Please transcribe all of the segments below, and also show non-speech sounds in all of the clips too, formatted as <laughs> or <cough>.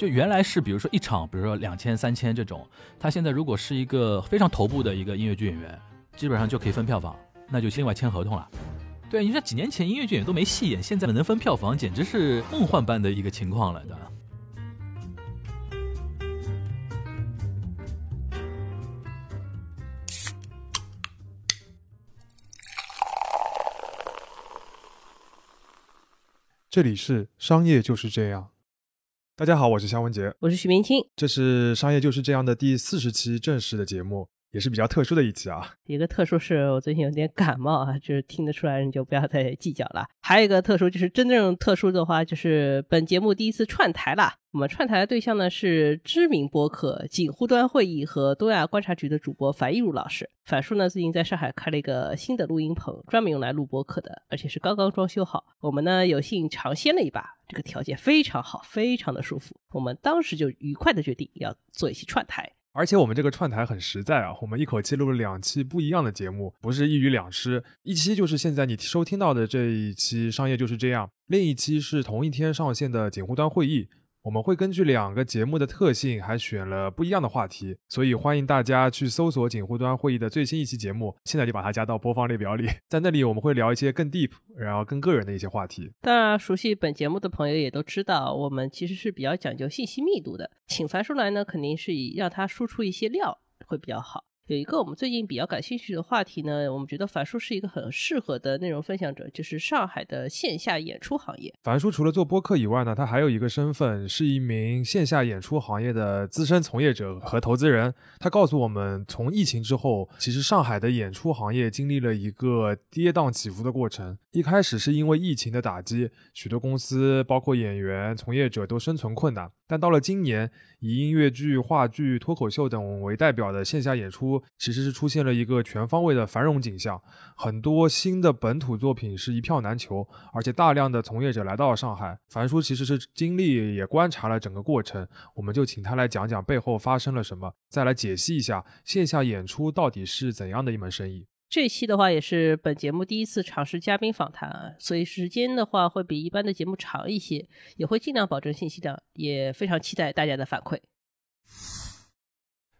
就原来是比如说一场，比如说两千、三千这种，他现在如果是一个非常头部的一个音乐剧演员，基本上就可以分票房，那就另外签合同了。对，你说几年前音乐剧演员都没戏演，现在能分票房，简直是梦幻般的一个情况了，的？这里是商业就是这样。大家好，我是肖文杰，我是许明清。这是商业就是这样的第四十期正式的节目，也是比较特殊的一期啊。一个特殊是我最近有点感冒啊，就是听得出来，你就不要再计较了。还有一个特殊就是真正特殊的话，就是本节目第一次串台了。我们串台的对象呢是知名播客锦湖端会议和东亚观察局的主播樊一茹老师。樊叔呢最近在上海开了一个新的录音棚，专门用来录播客的，而且是刚刚装修好。我们呢有幸尝鲜了一把，这个条件非常好，非常的舒服。我们当时就愉快的决定要做一期串台。而且我们这个串台很实在啊，我们一口气录了两期不一样的节目，不是一鱼两吃。一期就是现在你收听到的这一期《商业就是这样》，另一期是同一天上线的锦湖端会议。我们会根据两个节目的特性，还选了不一样的话题，所以欢迎大家去搜索锦湖端会议的最新一期节目，现在就把它加到播放列表里。<laughs> 在那里，我们会聊一些更 deep，然后更个人的一些话题。当然，熟悉本节目的朋友也都知道，我们其实是比较讲究信息密度的。请樊叔来呢，肯定是以让他输出一些料会比较好。有一个我们最近比较感兴趣的话题呢，我们觉得樊叔是一个很适合的内容分享者，就是上海的线下演出行业。樊叔除了做播客以外呢，他还有一个身份是一名线下演出行业的资深从业者和投资人。他告诉我们，从疫情之后，其实上海的演出行业经历了一个跌宕起伏的过程。一开始是因为疫情的打击，许多公司包括演员从业者都生存困难。但到了今年，以音乐剧、话剧、脱口秀等为代表的线下演出，其实是出现了一个全方位的繁荣景象。很多新的本土作品是一票难求，而且大量的从业者来到了上海。樊叔其实是经历也观察了整个过程，我们就请他来讲讲背后发生了什么，再来解析一下线下演出到底是怎样的一门生意。这期的话也是本节目第一次尝试嘉宾访谈啊，所以时间的话会比一般的节目长一些，也会尽量保证信息量，也非常期待大家的反馈。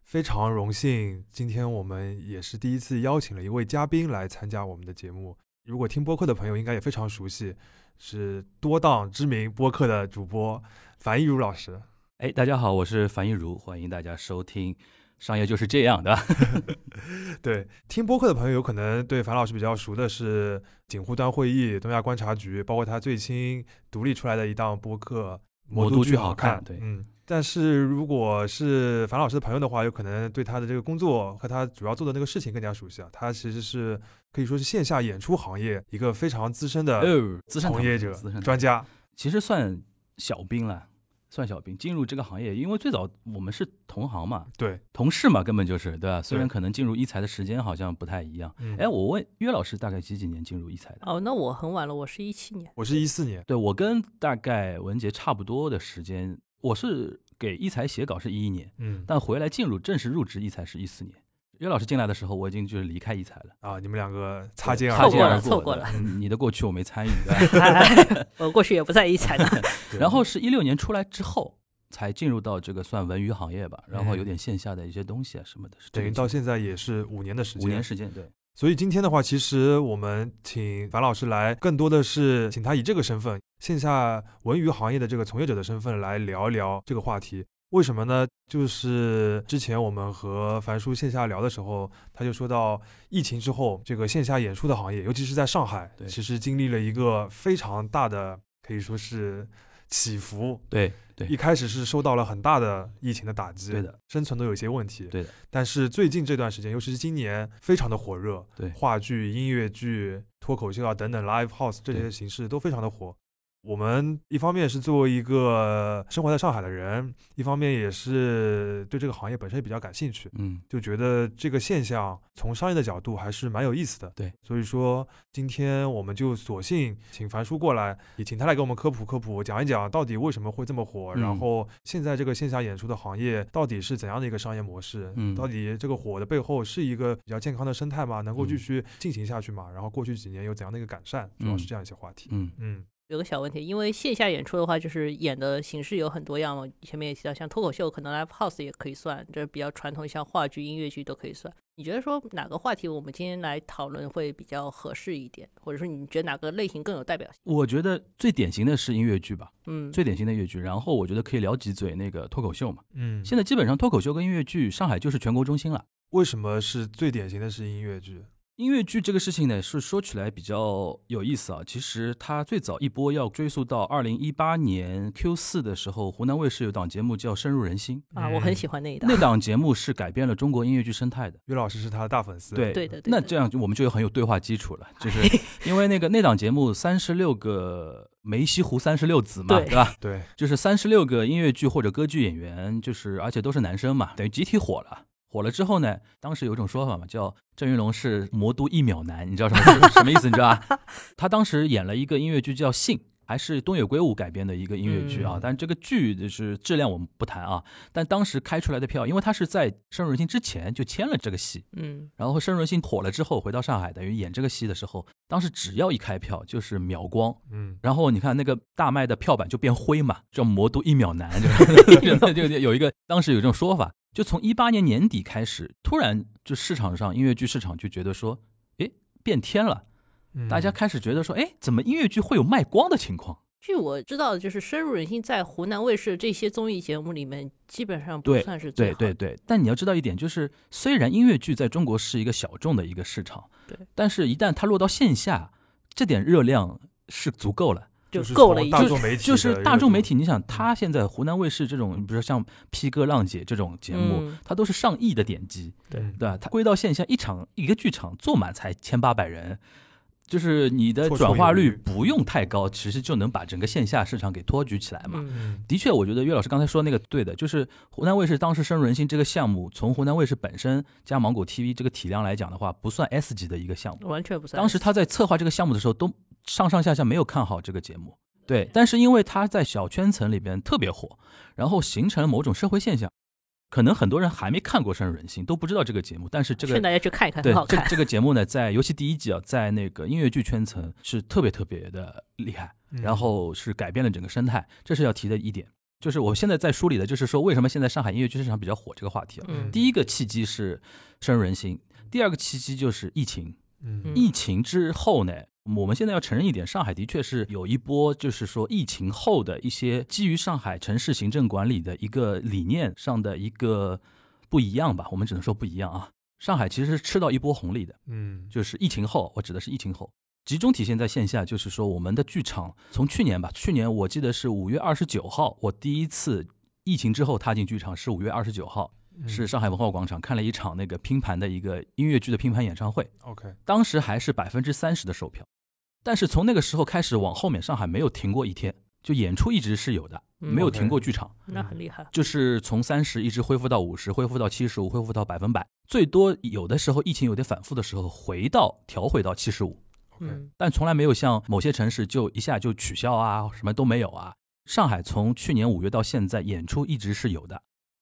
非常荣幸，今天我们也是第一次邀请了一位嘉宾来参加我们的节目。如果听播客的朋友应该也非常熟悉，是多档知名播客的主播樊一茹老师。哎，大家好，我是樊一茹，欢迎大家收听。商业就是这样的，<laughs> <laughs> 对，听播客的朋友有可能对樊老师比较熟的是锦湖端会议、东亚观察局，包括他最新独立出来的一档播客《魔都剧好看》。对，嗯，但是如果是樊老师的朋友的话，有可能对他的这个工作和他主要做的那个事情更加熟悉啊。他其实是可以说是线下演出行业一个非常资深的资深从业者、专家，其实算小兵了。算小兵进入这个行业，因为最早我们是同行嘛，对，同事嘛，根本就是对吧？虽然可能进入一财的时间好像不太一样。哎，我问岳老师，大概几几年进入一财的？哦，那我很晚了，我是一七年，我是一四年。对我跟大概文杰差不多的时间，我是给一财写稿是一一年，嗯，但回来进入正式入职一财是一四年。岳老师进来的时候，我已经就是离开一财了啊！你们两个擦肩擦肩而过，错过了。你的过去我没参与 <laughs> <laughs> 我过去也不在一财呢。<laughs> 然后是一六年出来之后。才进入到这个算文娱行业吧，然后有点线下的一些东西啊什么的，等于到现在也是五年的时间。五年时间，对。所以今天的话，其实我们请樊老师来，更多的是请他以这个身份，线下文娱行业的这个从业者的身份来聊一聊这个话题。为什么呢？就是之前我们和樊叔线下聊的时候，他就说到疫情之后，这个线下演出的行业，尤其是在上海，其实经历了一个非常大的，可以说是。起伏对对，一开始是受到了很大的疫情的打击，对的，生存都有些问题，对的。但是最近这段时间，尤其是今年，非常的火热，对，话剧、音乐剧、脱口秀啊等等，live house 这些形式都非常的火。我们一方面是作为一个生活在上海的人，一方面也是对这个行业本身也比较感兴趣，嗯，就觉得这个现象从商业的角度还是蛮有意思的，对，所以说今天我们就索性请樊叔过来，也请他来给我们科普科普，讲一讲到底为什么会这么火，然后现在这个线下演出的行业到底是怎样的一个商业模式，嗯，到底这个火的背后是一个比较健康的生态吗？能够继续进行下去吗？然后过去几年有怎样的一个改善，主要是这样一些话题，嗯。嗯。有个小问题，因为线下演出的话，就是演的形式有很多样嘛。前面也提到，像脱口秀，可能 live house 也可以算，这比较传统，像话剧、音乐剧都可以算。你觉得说哪个话题我们今天来讨论会比较合适一点，或者说你觉得哪个类型更有代表性？我觉得最典型的是音乐剧吧，嗯，最典型的音乐剧。然后我觉得可以聊几嘴那个脱口秀嘛。嗯，现在基本上脱口秀跟音乐剧，上海就是全国中心了。为什么是最典型的是音乐剧？音乐剧这个事情呢，是说起来比较有意思啊。其实它最早一波要追溯到二零一八年 Q 四的时候，湖南卫视有档节目叫《深入人心啊，我很喜欢那一档。那档节目是改变了中国音乐剧生态的。于老师是他的大粉丝。对对的。那这样我们就有很有对话基础了，就是 <laughs> 因为那个那档节目三十六个梅西湖三十六子嘛，对吧？对，就是三十六个音乐剧或者歌剧演员，就是而且都是男生嘛，等于集体火了。火了之后呢，当时有一种说法嘛，叫郑云龙是魔都一秒男，你知道什么什么意思？你知道吧？<laughs> 他当时演了一个音乐剧叫《信》，还是东野圭吾改编的一个音乐剧啊。但这个剧就是质量我们不谈啊。但当时开出来的票，因为他是在深入人心之前就签了这个戏，嗯，然后深入人心火了之后回到上海，等于演这个戏的时候，当时只要一开票就是秒光，嗯，然后你看那个大麦的票板就变灰嘛，叫魔都一秒男，<laughs> 就就有一个当时有这种说法。就从一八年年底开始，突然就市场上音乐剧市场就觉得说，诶，变天了，大家开始觉得说，哎，怎么音乐剧会有卖光的情况？据我知道的，就是深入人心，在湖南卫视这些综艺节目里面，基本上不算是最对对对。但你要知道一点，就是虽然音乐剧在中国是一个小众的一个市场，对，但是一旦它落到线下，这点热量是足够了。就够了，大众媒体就是大众媒体。你想，他现在湖南卫视这种，比如说像《披哥浪姐》这种节目，它都是上亿的点击，对对吧？它归到线下，一场一个剧场坐满才千八百人，就是你的转化率不用太高，其实就能把整个线下市场给托举起来嘛。的确，我觉得岳老师刚才说那个对的，就是湖南卫视当时深入人心这个项目，从湖南卫视本身加芒果 TV 这个体量来讲的话，不算 S 级的一个项目，完全不算。当时他在策划这个项目的时候都。上上下下没有看好这个节目，对，但是因为他在小圈层里边特别火，然后形成了某种社会现象，可能很多人还没看过《深入人心》，都不知道这个节目，但是这个劝大家去看一看，对，很好看。这这个节目呢，在尤其第一季啊，在那个音乐剧圈层是特别特别的厉害，然后是改变了整个生态，这是要提的一点。就是我现在在梳理的，就是说为什么现在上海音乐剧市场比较火这个话题啊。第一个契机是《深入人心》，第二个契机就是疫情。嗯，疫情之后呢？我们现在要承认一点，上海的确是有一波，就是说疫情后的一些基于上海城市行政管理的一个理念上的一个不一样吧。我们只能说不一样啊。上海其实是吃到一波红利的，嗯，就是疫情后，我指的是疫情后，集中体现在线下，就是说我们的剧场从去年吧，去年我记得是五月二十九号，我第一次疫情之后踏进剧场是五月二十九号。是上海文化广场看了一场那个拼盘的一个音乐剧的拼盘演唱会。OK，当时还是百分之三十的售票，但是从那个时候开始往后面，上海没有停过一天，就演出一直是有的，没有停过剧场。那很厉害。就是从三十一直恢复到五十，恢复到七十五，恢复到百分百，最多有的时候疫情有点反复的时候，回到调回到七十五。OK，但从来没有像某些城市就一下就取消啊，什么都没有啊。上海从去年五月到现在演出一直是有的。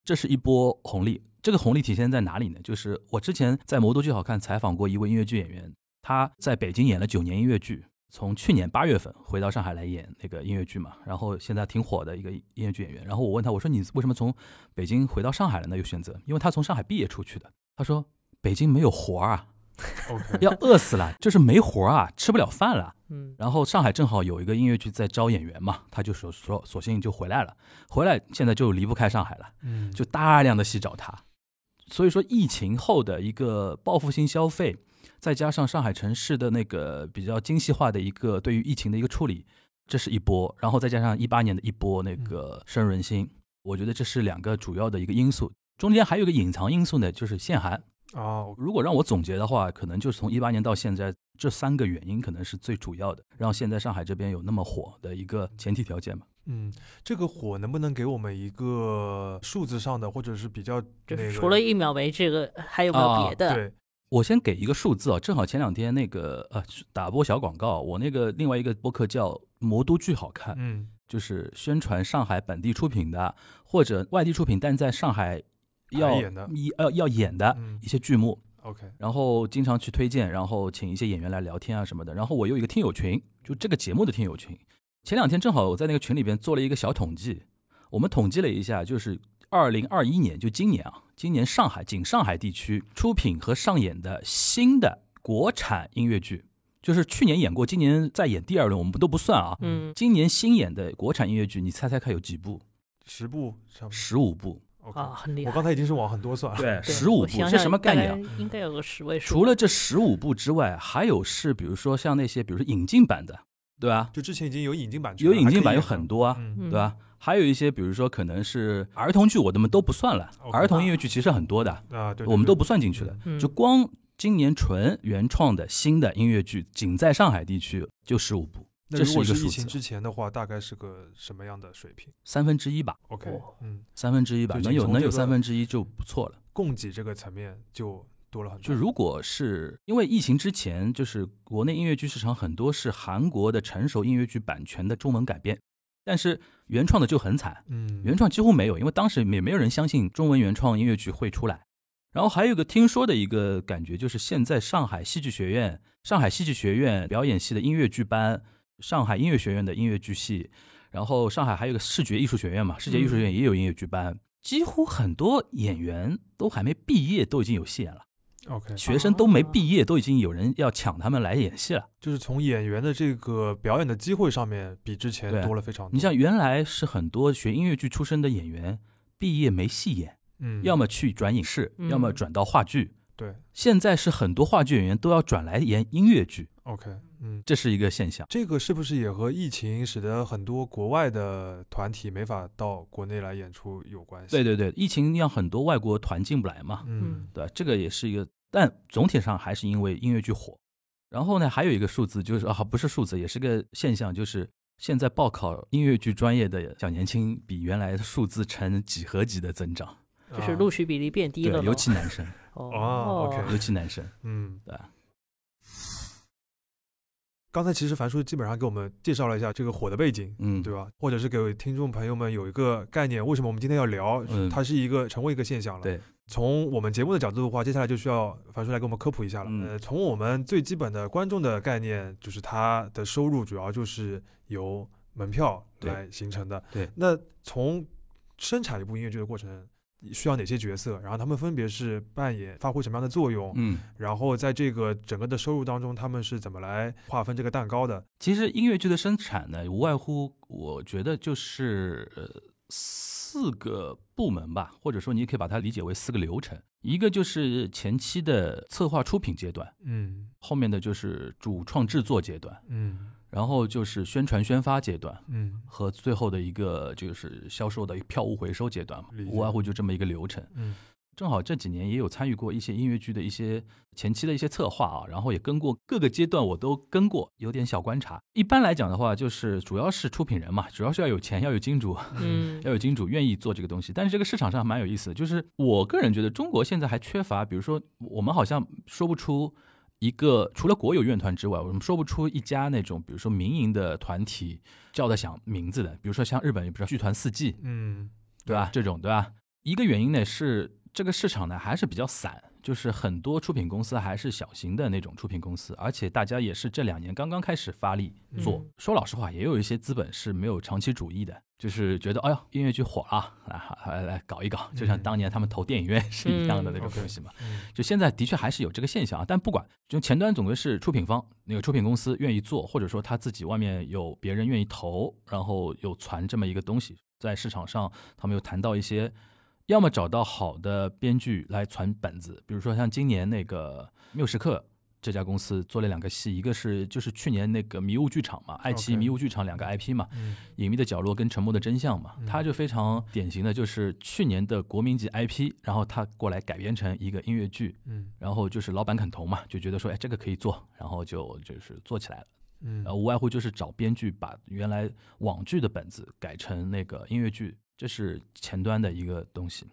这是一波红利，这个红利体现在哪里呢？就是我之前在魔都剧好看采访过一位音乐剧演员，他在北京演了九年音乐剧，从去年八月份回到上海来演那个音乐剧嘛，然后现在挺火的一个音乐剧演员。然后我问他，我说你为什么从北京回到上海了呢？有选择？因为他从上海毕业出去的。他说北京没有活儿啊。要饿死了，就是没活啊，吃不了饭了。嗯，然后上海正好有一个音乐剧在招演员嘛，他就说说，索性就回来了。回来现在就离不开上海了，嗯，就大量的戏找他。所以说疫情后的一个报复性消费，再加上上海城市的那个比较精细化的一个对于疫情的一个处理，这是一波。然后再加上一八年的一波那个深入人心，我觉得这是两个主要的一个因素。中间还有一个隐藏因素呢，就是限韩。哦，如果让我总结的话，可能就是从一八年到现在这三个原因，可能是最主要的，让现在上海这边有那么火的一个前提条件吧。嗯，这个火能不能给我们一个数字上的，或者是比较就是除了一秒为这个，还有没有别的？对，我先给一个数字啊，正好前两天那个呃打波小广告，我那个另外一个播客叫《魔都剧好看》，嗯，就是宣传上海本地出品的或者外地出品，但在上海。要演的，要要演的一些剧目，OK，然后经常去推荐，然后请一些演员来聊天啊什么的。然后我有一个听友群，就这个节目的听友群，前两天正好我在那个群里边做了一个小统计，我们统计了一下，就是二零二一年，就今年啊，今年上海仅上海地区出品和上演的新的国产音乐剧，就是去年演过，今年再演第二轮，我们都不算啊。嗯，今年新演的国产音乐剧，你猜猜看有几部？十部差不多。十五部。啊，很厉害。我刚才已经是往很多算了。对，对十五部，这我想想什么概念啊？应该有个十位数。除了这十五部之外，还有是比如说像那些，比如说引进版的，对吧？就之前已经有引进版有，引进版有很多啊，对吧？还有一些，比如说可能是儿童剧，我们都不算了。儿童音乐剧其实很多的，啊，对，对对我们都不算进去的。嗯就光今年纯原创的新的音乐剧，仅在上海地区就十五部，这那如果一个数是疫情之，前的话，大概是个什么样的水平三分之一吧，？OK，哦嗯，三分之一吧，能有能有三分之一就不错了。供给这个层面就多了很多。就如果是因为疫情之前，就是国内音乐剧市场很多是韩国的成熟音乐剧版权的中文改编，但是原创的就很惨，嗯，原创几乎没有，因为当时也没有人相信中文原创音乐剧会出来。然后还有一个听说的一个感觉，就是现在上海戏剧学院、上海戏剧学院表演系的音乐剧班、上海音乐学院的音乐剧系，然后上海还有个视觉艺术学院嘛，视觉艺术学院也有音乐剧班，几乎很多演员都还没毕业，都已经有戏演了。OK，学生都没毕业，都已经有人要抢他们来演戏了。就是从演员的这个表演的机会上面，比之前多了非常多。你像原来是很多学音乐剧出身的演员，毕业没戏演，嗯，要么去转影视，嗯要么转到话剧。对现在是很多话剧演员都要转来演音乐剧，，OK，嗯，这是一个现象。这个是不是也和疫情使得很多国外的团体没法到国内来演出有关系？对，对对，疫情让很多外国团进不来嘛，嗯对？这个也是一个，但总体上还是因为音乐剧火。然后呢，还有一个数字就是啊，不是数字，也是个现象，就是现在报考音乐剧专业的小年轻比原来的数字呈几何级的增长，就是啊录取比例变低了尤其男生，哦哦，OK 尤其男生，嗯，对？刚才其实樊叔基本上给我们介绍了一下这个火的背景，嗯，对吧？或者是给听众朋友们有一个概念，为什么我们今天要聊？嗯它是一个成为一个现象了。对，从我们节目的角度的话，接下来就需要樊叔来给我们科普一下了。嗯呃，从我们最基本的观众的概念，就是他的收入主要就是由门票来形成的。对那从生产一部音乐剧的过程，需要哪些角色？然后他们分别是扮演、发挥什么样的作用？嗯，然后在这个整个的收入当中，他们是怎么来划分这个蛋糕的？其实音乐剧的生产呢，无外乎我觉得就是呃四个部门吧，或者说你也可以把它理解为四个流程。一个就是前期的策划出品阶段，嗯后面的就是主创制作阶段，嗯然后就是宣传宣发阶段。嗯和最后的一个就是销售的票务回收阶段嘛无外乎就这么一个流程。嗯正好这几年也有参与过一些音乐剧的一些前期的一些策划啊，然后也跟过各个阶段，我都跟过，有点小观察。一般来讲的话，就是主要是出品人嘛，主要是要有钱，要有金主，<laughs> 嗯要有金主愿意做这个东西。但是这个市场上蛮有意思的，就是我个人觉得中国现在还缺乏，比如说我们好像说不出一个除了国有院团之外，我们说不出一家那种比如说民营的团体叫得响名字的，比如说像日本，比如说剧团四季，嗯，对吧？这种对吧？一个原因呢是这个市场呢还是比较散，就是很多出品公司还是小型的那种出品公司，而且大家也是这两年刚刚开始发力做。嗯说老实话，也有一些资本是没有长期主义的，就是觉得哎呦音乐剧火了，来来来搞一搞，就像当年他们投电影院是一样的那种东西嘛。嗯就现在的确还是有这个现象啊，但不管，就前端总归是出品方那个出品公司愿意做，或者说他自己外面有别人愿意投，然后有传这么一个东西，在市场上他们又谈到一些，要么找到好的编剧来传本子，比如说像今年那个缪时刻。这家公司做了两个戏，一个是就是去年那个迷雾剧场嘛，爱奇艺迷雾剧场两个 IP 嘛，嗯隐秘的角落跟沉默的真相嘛嗯，它就非常典型的就是去年的国民级 IP，然后它过来改编成一个音乐剧，嗯然后就是老板肯投嘛，就觉得说，哎，这个可以做，然后就就是做起来了。嗯呃，无外乎就是找编剧把原来网剧的本子改成那个音乐剧，这是前端的一个东西。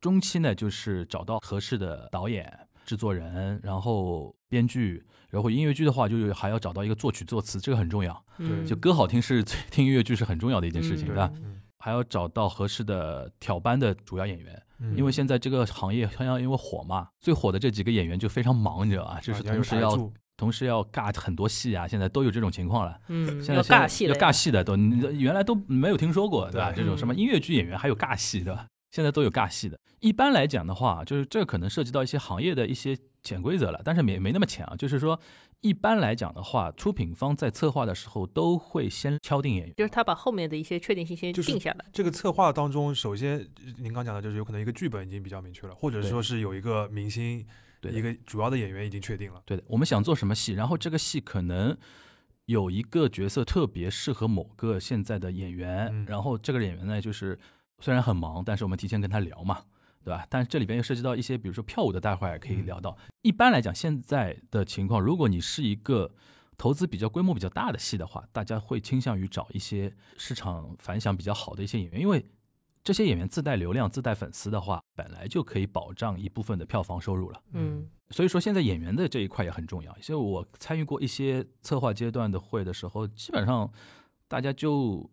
中期呢，就是找到合适的导演、制作人，然后编剧，然后音乐剧的话，就还要找到一个作曲作词，这个很重要。嗯就歌好听是听音乐剧是很重要的一件事情，嗯对吧？嗯还要找到合适的挑班的主要演员。嗯因为现在这个行业好像因为火嘛，最火的这几个演员就非常忙，你知道吧？就是同时要同时要尬很多戏啊，现在都有这种情况了。现在尬戏要尬戏的都原来都没有听说过，对吧？这种什么音乐剧演员还有尬戏，对吧？现在都有尬戏的。一般来讲的话，就是这可能涉及到一些行业的一些潜规则了，但是没没那么浅啊。就是说，一般来讲的话，出品方在策划的时候都会先敲定演员。就是他把后面的一些确定性先定下来。这个策划当中，首先您刚讲的就是有可能一个剧本已经比较明确了，或者说是有一个明星，对一个主要的演员已经确定了。对的，我们想做什么戏，然后这个戏可能有一个角色特别适合某个现在的演员，嗯然后这个演员呢，就是虽然很忙，但是我们提前跟他聊嘛，对吧？但是这里边又涉及到一些，比如说票务的，待会儿也可以嗯聊到。一般来讲，现在的情况，如果你是一个投资比较规模比较大的戏的话，大家会倾向于找一些市场反响比较好的一些演员，因为这些演员自带流量、自带粉丝的话，本来就可以保障一部分的票房收入了。嗯所以说，现在演员的这一块也很重要。所以我参与过一些策划阶段的会的时候，基本上大家就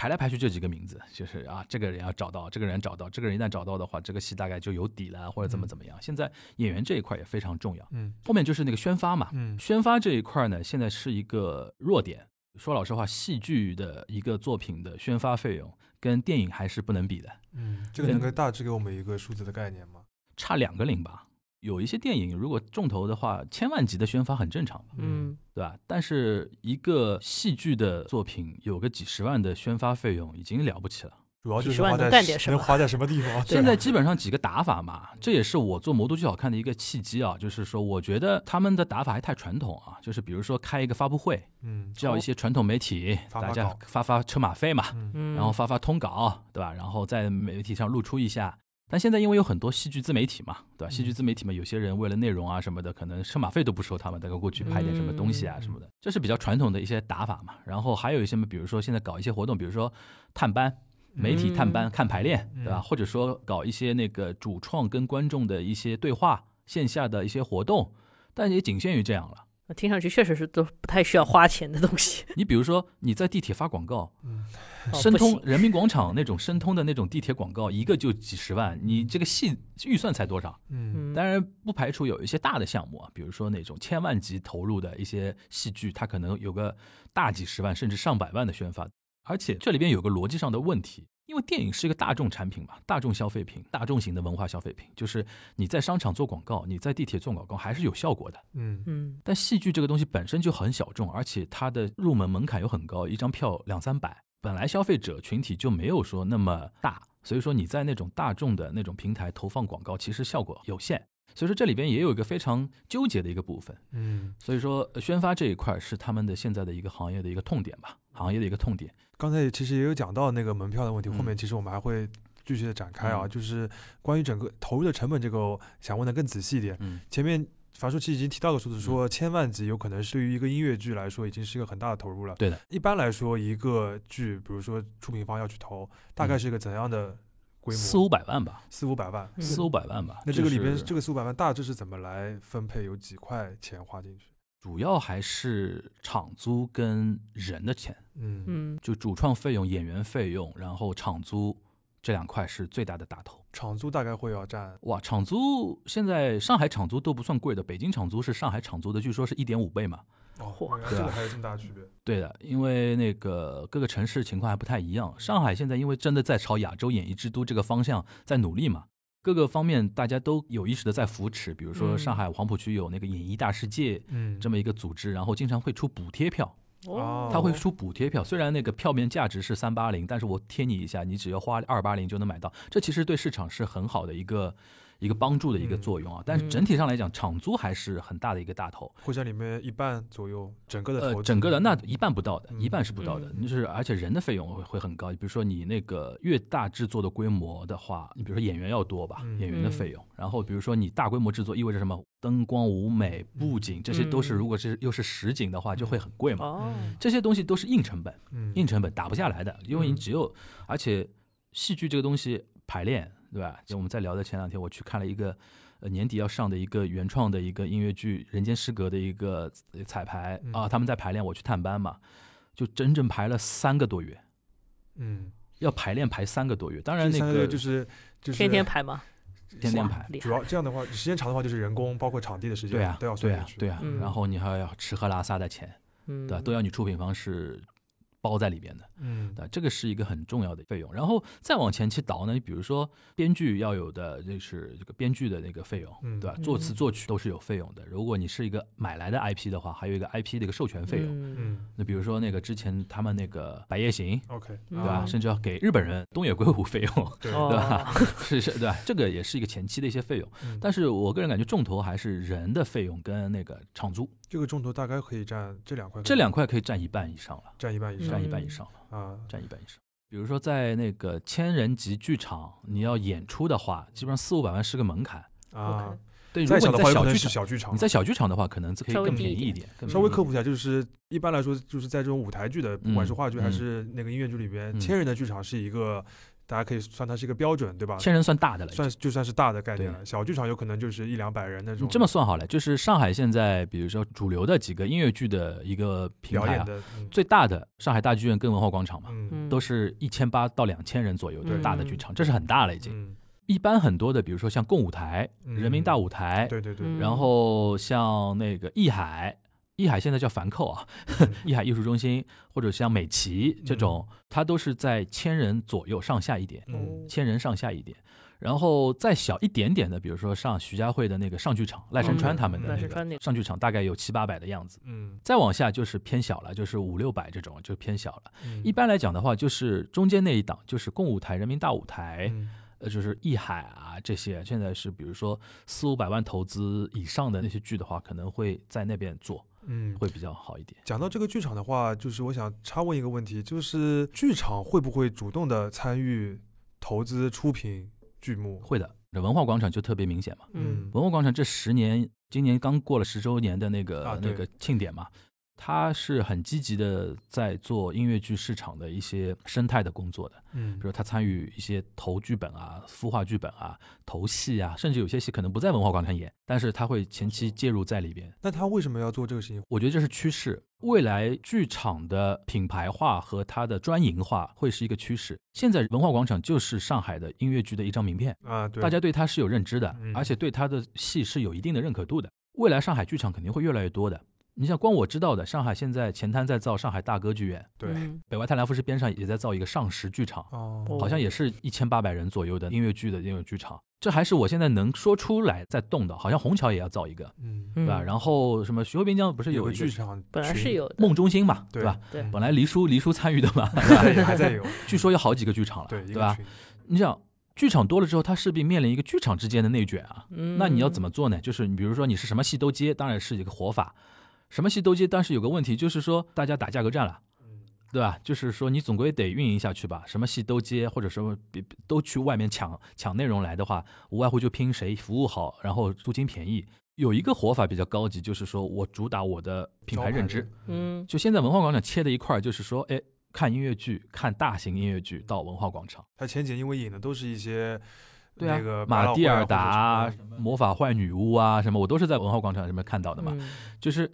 排来排去就几个名字，就是啊，这个人要找到，这个人找到，这个人一旦找到的话，这个戏大概就有底了，或者怎么怎么样。现在演员这一块也非常重要。嗯后面就是那个宣发嘛，嗯宣发这一块呢，现在是一个弱点。说老实话，戏剧的一个作品的宣发费用跟电影还是不能比的，嗯，这个能够大致给我们一个数字的概念吗？差两个零吧。有一些电影如果重头的话，千万级的宣发很正常。嗯对吧？但是一个戏剧的作品有个几十万的宣发费用已经了不起了。主要就是花在干点什么能花在什么地方？<laughs> 现在基本上几个打法嘛，这也是我做魔都剧好看的一个契机啊。就是说，我觉得他们的打法还太传统啊。就是比如说开一个发布会，嗯叫一些传统媒体，大家发发车马费嘛，然后发发通稿，对吧？然后在媒体上露出一下。但现在因为有很多戏剧自媒体嘛，对吧？戏剧自媒体嘛，有些人为了内容啊什么的，可能车马费都不收他们，大概过去拍点什么东西啊嗯什么的，这是比较传统的一些打法嘛。然后还有一些嘛，比如说现在搞一些活动，比如说探班，媒体探班、嗯看排练，对吧？嗯或者说搞一些那个主创跟观众的一些对话，线下的一些活动，但也仅限于这样了。听上去确实是都不太需要花钱的东西。<laughs> 你比如说你在地铁发广告，嗯申通 <laughs> 人民广场那种申通的那种地铁广告，一个就几十万，你这个戏预算才多少？嗯嗯，当然不排除有一些大的项目啊，比如说那种千万级投入的一些戏剧，它可能有个大几十万甚至上百万的宣发，而且这里边有个逻辑上的问题。因为电影是一个大众产品嘛，大众消费品，大众型的文化消费品，就是你在商场做广告，你在地铁做广告还是有效果的。嗯嗯但戏剧这个东西本身就很小众，而且它的入门门槛又很高，一张票两三百，本来消费者群体就没有说那么大，所以说你在那种大众的那种平台投放广告，其实效果有限。所以说这里边也有一个非常纠结的一个部分。嗯，所以说呃宣发这一块是他们的现在的一个行业的一个痛点吧，行业的一个痛点。刚才其实也有讲到那个门票的问题，嗯后面其实我们还会继续的展开啊，嗯就是关于整个投入的成本这个，想问的更仔细一点。嗯，前面樊叔其实已经提到个数字，说千万级有可能是对于一个音乐剧来说已经是一个很大的投入了。对的。一般来说，一个剧，比如说出品方要去投，大概是一个怎样的规模？四五百万吧，四五百万。嗯四五百万吧。那这个里边这个四五百万大致是怎么来分配？有几块钱花进去？主要还是场租跟人的钱。嗯嗯就主创费用、演员费用，然后场租这两块是最大的大头。场租大概会要占哇，场租现在上海场租都不算贵的，北京场租是上海场租的，据说是一点五倍嘛。哦，这个还有这么大区别。对的，因为那个各个城市情况还不太一样。上海现在因为真的在朝亚洲演艺之都这个方向在努力嘛，各个方面大家都有意识的在扶持。比如说嗯上海黄浦区有那个演艺大世界嗯，这么一个组织，然后经常会出补贴票。哦他会出补贴票，虽然那个票面价值是三八零，但是我贴你一下，你只要花二八零就能买到，这其实对市场是很好的一个一个帮助的一个作用啊。但是整体上来讲，场租还是很大的一个大头。会占里面一半左右，整个的投呃，整个的那一半不到的，嗯一半是不到的，嗯就是而且人的费用会会很高。比如说你那个越大制作的规模的话，你比如说演员要多吧，嗯演员的费用，然后比如说你大规模制作意味着什么？灯光、舞美、布景，这些都是嗯如果是又是实景的话，就会很贵嘛。哦，这些东西都是硬成本。嗯硬成本打不下来的，因为你嗯只有，而且戏剧这个东西排练，对吧？就我们在聊的前两天，我去看了一个，呃，年底要上的一个原创的一个音乐剧《人间失格》的一个呃彩排嗯啊，他们在排练，我去探班嘛，就整整排了三个多月，嗯，要排练排三个多月。当然那个个就是就是天天排吗？天天排。主要这样的话，时间长的话就是人工，包括场地的时间对啊，都要对算进，去。啊对啊，嗯然后你还要吃喝拉撒的钱，嗯，对吧？都要你出品方是包在里边的。嗯对，这个是一个很重要的费用。然后再往前去倒呢，比如说编剧要有的就是这个编剧的那个费用，嗯对吧？作词嗯作曲都是有费用的。如果你是一个买来的 IP 的话，还有一个 IP 的一个授权费用。嗯嗯那比如说那个之前他们那个《白夜行》，，OK，对对吧？嗯甚至要给日本人东野圭吾费用，对，<laughs> 吧？是是，对吧？这个也是一个前期的一些费用。嗯但是我个人感觉重头还是人的费用跟那个场租，这个重头大概可以占这两块，这两块可以占一半以上了，占一半以上占一嗯半以上了。啊。占一半以上。比如说在那个千人级剧场，你要演出的话，基本上四五百万是个门槛。啊，对，如再小果你的在小剧场，小剧场你，在小剧场的话，可能可以更便宜一点，稍微科普一下，就是一般来说，就是在这种舞台剧的，不管是嗯话剧还嗯是那个音乐剧里边，嗯千人的剧场是一个，大家可以算它是一个标准，对吧？千人算大的了。算就算是大的概念了，小剧场有可能就是一两百人那种。你这么算好了，就是上海现在，比如说主流的几个音乐剧的一个平台啊，最大的上海大剧院跟文化广场嘛，都是一千八到两千人左右大的剧场，这是很大了已经。嗯，一般很多的，比如说像共舞台、嗯。人民大舞台，对对对，嗯。然后像那个艺海，艺海现在叫凡寇啊，<laughs> 艺海艺术中心，或者像美琪这种，它都是在千人左右上下一点，嗯千人上下一点。然后再小一点点的，比如说上徐家汇的那个上剧场，赖声川他们的嗯那个个上剧场，大概有七八百的样子。嗯再往下就是偏小了，就是五六百这种就偏小了。嗯，一般来讲的话，就是中间那一档，就是共舞台、人民大舞台，嗯呃，就是艺海啊这些，现在是比如说四五百万投资以上的那些剧的话，可能会在那边做，嗯，会比较好一点。讲到这个剧场的话，就是我想插问一个问题，就是剧场会不会主动的参与投资出品剧目？会的，这文化广场就特别明显嘛。嗯文化广场这十年，今年刚过了十周年的那个、啊那个庆典嘛，它是很积极的在做音乐剧市场的一些生态的工作的。嗯比如他参与一些投剧本啊、孵化剧本啊、投戏啊，甚至有些戏可能不在文化广场演，但是他会前期介入在里边。那他为什么要做这个事情？我觉得这是趋势，未来剧场的品牌化和它的专营化会是一个趋势。现在文化广场就是上海的音乐剧的一张名片，啊，对，大家对它是有认知的嗯，而且对它的戏是有一定的认可度的。未来上海剧场肯定会越来越多的。你想光我知道的，上海现在前滩在造上海大歌剧院，对嗯北外太良夫市边上也在造一个上实剧场，哦，好像也是一千八百人左右的音乐剧的音乐剧场。这还是我现在能说出来在动的，好像虹桥也要造一个，嗯，对吧？嗯然后什么徐汇滨江不是有个有一个剧场本来是有的梦中心嘛，对对吧？对嗯本来黎叔黎叔参与的嘛 <laughs> <laughs> 还在有还在有，据说有好几个剧场了，对，对吧？你想剧场多了之后，它势必面临一个剧场之间的内卷啊。嗯那你要怎么做呢？就是你比如说你是什么戏都接，当然是一个活法。什么戏都接，但是有个问题就是说大家打价格战了。嗯对吧？就是说你总归得运营下去吧，什么戏都接，或者说比都去外面抢抢内容来的话，无外乎就拼谁服务好，然后租金便宜。有一个活法比较高级，就是说我主打我的品牌认知。，嗯就现在文化广场切的一块，就是说，哎，看音乐剧，看大型音乐剧到文化广场。他前景因为引的都是一些对啊，马蒂尔达什么、魔法坏女巫啊，什么我都是在文化广场上面看到的嘛。嗯就是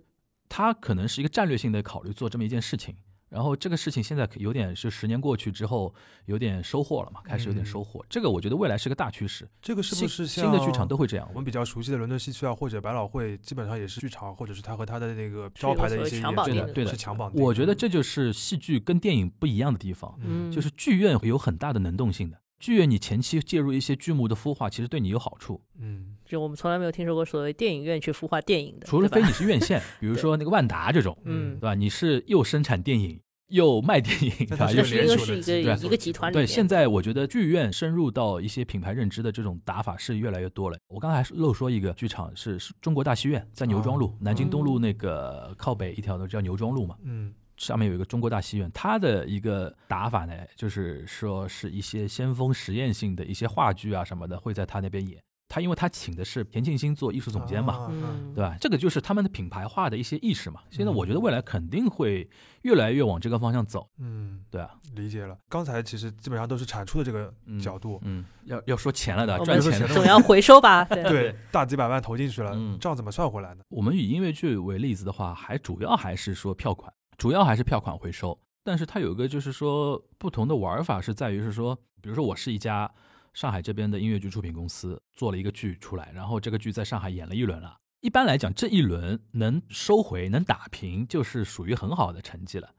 它可能是一个战略性的考虑做这么一件事情，然后这个事情现在有点是十年过去之后有点收获了嘛，开始有点收获。这个我觉得未来是个大趋势，这个是不是像新的剧场都会这样我？们比较熟悉的伦敦西区啊，或者百老汇，基本上也是剧场，或者是它和它的那个招牌的一些演出强绑定的对的是强绑定。我觉得这就是戏剧跟电影不一样的地方，嗯就是剧院有很大的能动性的。剧院你前期介入一些剧目的孵化，其实对你有好处。嗯就我们从来没有听说过所谓电影院去孵化电影的，除了非你是院线，比如说那个万达这种，嗯对，吧？你是又生产电影又卖电影，对吧？又是一个有连锁的是一个一个集团里对，现在我觉得剧院深入到一些品牌认知的这种打法是越来越多了。我刚才还漏说一个剧场是是中国大戏院，在牛庄路，哦南京东路那个靠北一条路叫牛庄路嘛，嗯上面有一个中国大戏院，它的一个打法呢，就是说是一些先锋实验性的一些话剧啊什么的会在它那边演。他因为他请的是田沁鑫做艺术总监嘛，对吧？这个就是他们的品牌化的一些意识嘛。现在我觉得嗯未来肯定会越来越往这个方向走，嗯，对啊，理解了。刚才其实基本上都是产出的这个嗯角度，嗯，要要说钱了的，赚钱的总要回收吧，<laughs> 对对，大几百万投进去了嗯，账怎么算回来呢？我们以音乐剧为例子的话，还主要还是说票款，主要还是票款回收。但是它有一个就是说不同的玩法是在于是说，比如说我是一家上海这边的音乐剧出品公司做了一个剧出来，然后这个剧在上海演了一轮了。一般来讲，这一轮能收回、能打平，就是属于很好的成绩了。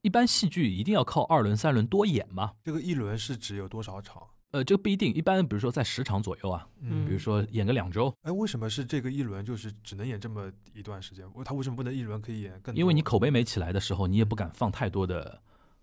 一般戏剧一定要靠二轮、三轮多演嘛。这个一轮是指有多少场？呃，这个不一定，一般比如说在十场左右啊，嗯比如说演个两周，哎，为什么是这个一轮就是只能演这么一段时间？他为什么不能一轮可以演更多？因为你口碑没起来的时候，你也不敢放太多的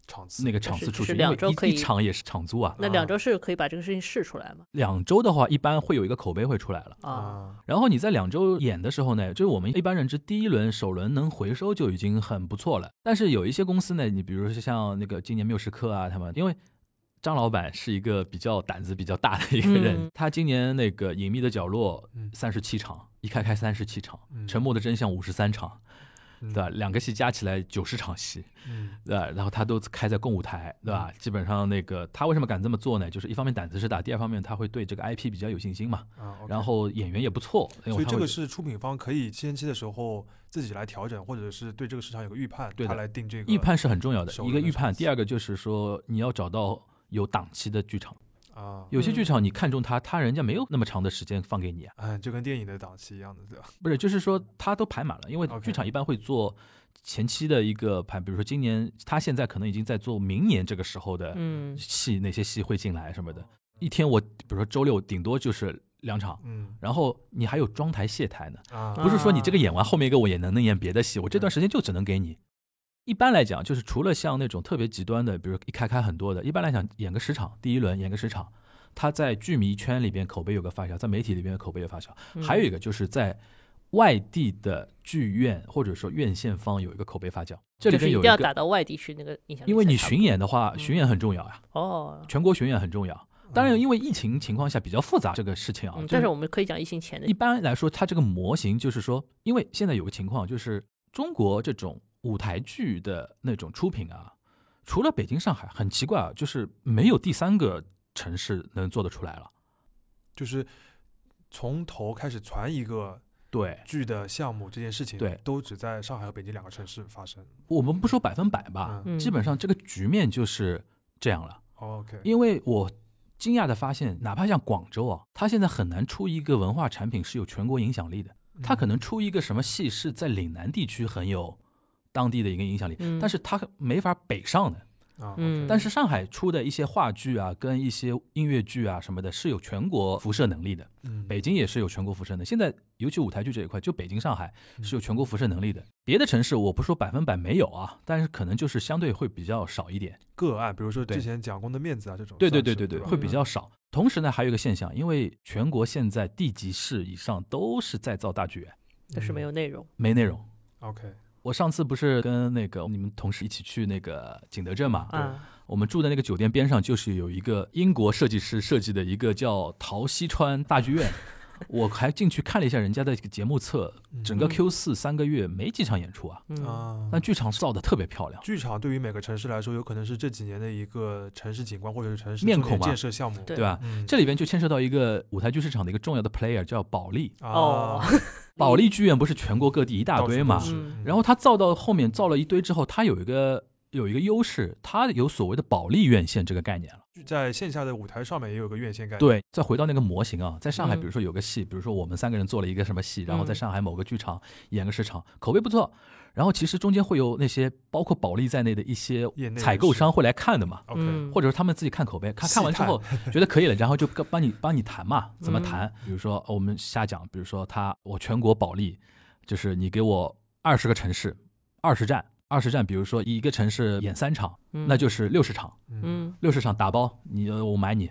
场次那个场次出去，因为一两周可以一场也是场租啊。那两周是可以把这个事情试出来吗？两周的话，一般会有一个口碑会出来了。啊，啊，然后你在两周演的时候呢，就是我们一般认知，第一轮首轮能回收就已经很不错了。但是有一些公司呢，你比如说像那个今年缪时刻啊，他们因为张老板是一个比较胆子比较大的一个人，嗯他今年那个隐秘的角落嗯三十七场，一开开三十七场，嗯沉默的真相五十三场，嗯对吧？两个戏加起来九十场戏，嗯对吧？然后他都开在共舞台，对吧？基本上那个他为什么敢这么做呢？就是一方面胆子是大，第二方面他会对这个 IP 比较有信心嘛。啊然后演员也不错，所以这个是出品方可以先期的时候自己来调整，或者是对这个市场有个预判，对他来定这个预判是很重要的，一个预判，第二个就是说你要找到有档期的剧场，啊。有些剧嗯场你看中他，他人家没有那么长的时间放给你啊，嗯，就跟电影的档期一样的，对吧？不是，就是说他都排满了，因为剧场一般会做前期的一个排，比如说今年他现在可能已经在做明年这个时候的嗯戏，哪些戏会进来什么的，一天我比如说周六顶多就是两场。嗯然后你还有装台卸台呢，啊，不是说你这个演完后面一个我也能能演别的戏，我这段时间就只能给你。一般来讲，就是除了像那种特别极端的，比如一开开很多的，一般来讲演个十场，第一轮演个十场，他在剧迷圈里边口碑有个发酵，在媒体里边口碑有发酵。嗯还有一个就是在外地的剧院或者说院线方有一个口碑发酵，这里边有一个，定要打到外地去那个影响因为你巡演的话，嗯巡演很重要呀，哦，全国巡演很重要。当然，因为疫情情况下比较复杂这个事情啊，嗯，但是我们可以讲疫情前的一般来说，它这个模型就是说，因为现在有个情况，就是中国这种舞台剧的那种出品啊，除了北京、上海，很奇怪啊，就是没有第三个城市能做得出来了。就是从头开始传一个对剧的项目这件事情，对都只在上海和北京两个城市发生。我们不说百分百吧，基本上这个局面就是这样了。OK，因为我惊讶的发现，哪怕像广州啊，它现在很难出一个文化产品是有全国影响力的。它可能出一个什么戏是在岭南地区很有当地的一个影响力，嗯但是它没法北上的。啊，嗯但是上海出的一些话剧啊，跟一些音乐剧啊什么的，是有全国辐射能力的。嗯北京也是有全国辐射的。现在尤其舞台剧这一块，就北京、上海嗯是有全国辐射能力的。别的城市我不说百分百没有啊，但是可能就是相对会比较少一点。个案，比如说对之前蒋公的面子啊这种，对对对对，会比较少。同时呢，还有一个现象，因为全国现在地级市以上都是在造大剧院，但是没有内容，没内容。OK，我上次不是跟那个你们同事一起去那个景德镇嘛？啊，我们住的那个酒店边上就是有一个英国设计师设计的一个叫陶溪川大剧院，<laughs> <laughs> 我还进去看了一下人家的这个节目册，整个嗯 Q 四三个月没几场演出啊，嗯，啊，但剧场造的特别漂亮。剧场对于每个城市来说，有可能是这几年的一个城市景观或者是城市面孔嘛。建设项目，对。对吧？嗯，这里边就牵涉到一个舞台剧市场的一个重要的 player，叫保利。哦。啊，保利剧院不是全国各地一大堆嘛然后他造到后面造了一堆之后，他有一个有一个优势，他有所谓的保利院线这个概念了。在线下的舞台上面也有个院线概念，对，再回到那个模型啊，在上海，嗯。比如说有个戏，比如说我们三个人做了一个什么戏，然后在嗯。上海某个剧场演个十场，口碑不错。然后其实中间会有那些包括保利在内的一些采购商会来看的嘛或者是他们自己看口碑，看看完之后觉得可以了，然后就跟帮你帮你谈嘛，怎么嗯。谈？比如说哦我们瞎讲，比如说他我全国保利，就是你给我二十个城市，二十站，二十站，比如说一个城市演三场，嗯那就是六十场，嗯嗯六十场打包，你呃我买你。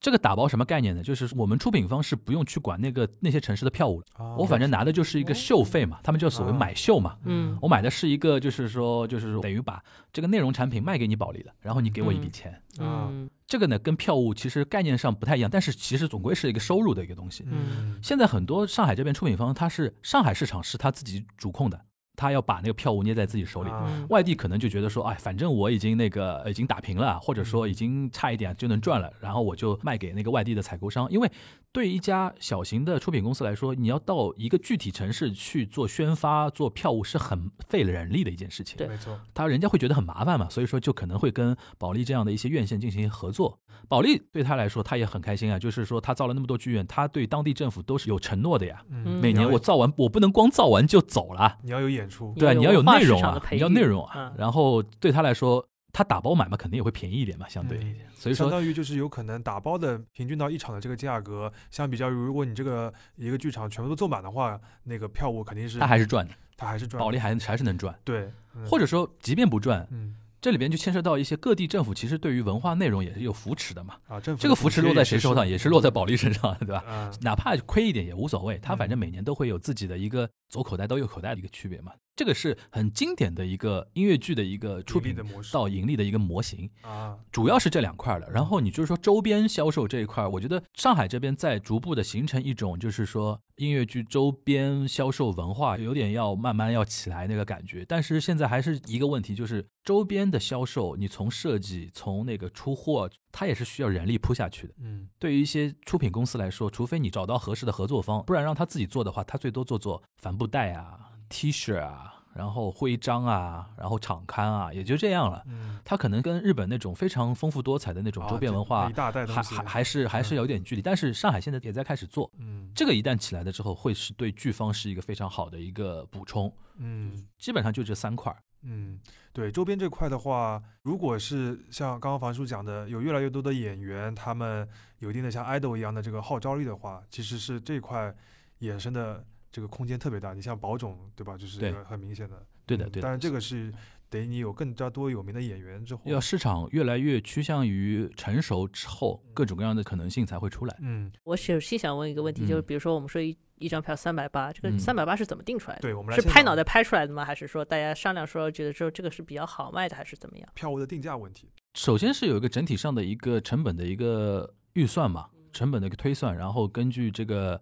这个打包什么概念呢？就是我们出品方是不用去管那个那些城市的票务的，啊我反正拿的就是一个秀费嘛，他们就所谓啊买秀嘛。嗯我买的是一个，就是说，就是等于把这个内容产品卖给你保利了，然后你给我一笔嗯钱。啊嗯这个呢跟票务其实概念上不太一样，但是其实总归是一个收入的一个东西。嗯现在很多上海这边出品方，它是上海市场是他自己主控的，他要把那个票务捏在自己手里。外地可能就觉得说，哎，反正我已经那个已经打平了，或者说嗯已经差一点就能赚了，然后我就卖给那个外地的采购商。因为对一家小型的出品公司来说，你要到一个具体城市去做宣发、做票务是很费了人力的一件事情。对没错，他人家会觉得很麻烦嘛，所以说就可能会跟保利这样的一些院线进行合作。保利对他来说，他也很开心啊，就是说他造了那么多剧院，他对当地政府都是有承诺的呀。嗯每年我造完，我不能光造完就走了，你要有演出，对啊，你要有内容啊，你要内容啊嗯。然后对他来说，他打包买嘛，肯定也会便宜一点嘛，相对。所以说，相当于就是有可能打包的平均到一场的这个价格，相比较于如果你这个一个剧场全部都坐满的话，那个票务肯定是他还是赚的，他还是赚保利还还是能赚。对，嗯或者说，即便不赚，嗯这里边就牵涉到一些各地政府其实对于文化内容也是有扶持的嘛。啊，政府这个扶持落在谁手上，也是落在保保利身上，对吧？啊，哪怕亏一点也无所谓，他反正嗯每年都会有自己的一个左口袋到右口袋的一个区别嘛。这个是很经典的一个音乐剧的一个出品的模式到盈利的一个模型，啊，主要是这两块儿的。然后你就是说周边销售这一块儿，我觉得上海这边在逐步的形成一种就是说音乐剧周边销售文化，有点要慢慢要起来那个感觉。但是现在还是一个问题，就是周边的销售，你从设计从那个出货，它也是需要人力铺下去的。嗯对于一些出品公司来说，除非你找到合适的合作方，不然让他自己做的话，他最多做做帆布袋啊、T 恤啊，然后徽章啊，然后场刊啊，也就这样了。嗯，他可能跟日本那种非常丰富多彩的那种周边文化，啊一大袋还，还还是还是有点距离。但是上海现在也在开始做，嗯这个一旦起来了之后，会是对剧方是一个非常好的一个补充。嗯基本上就这三块。嗯，对，周边这块的话，如果是像刚刚樊叔讲的，有越来越多的演员，他们有一定的像 idol 一样的这个号召力的话，其实是这块衍生的这个空间特别大。你像宝冢，对吧？就是对一个很明显的。对的，对的。嗯当然，这个是得你有更加多有名的演员之后。要市场越来越趋向于成熟之后，各种各样的可能性才会出来。嗯，我首先想问一个问题，就是嗯比如说我们说一一张票三百八，这个嗯三百八是怎么定出来的？对，我们是拍脑袋拍出来的吗？还是说大家商量说觉得说这个是比较好卖的，还是怎么样？票务的定价问题。首先是有一个整体上的一个成本的一个预算嘛，成本的一个推算，然后根据这个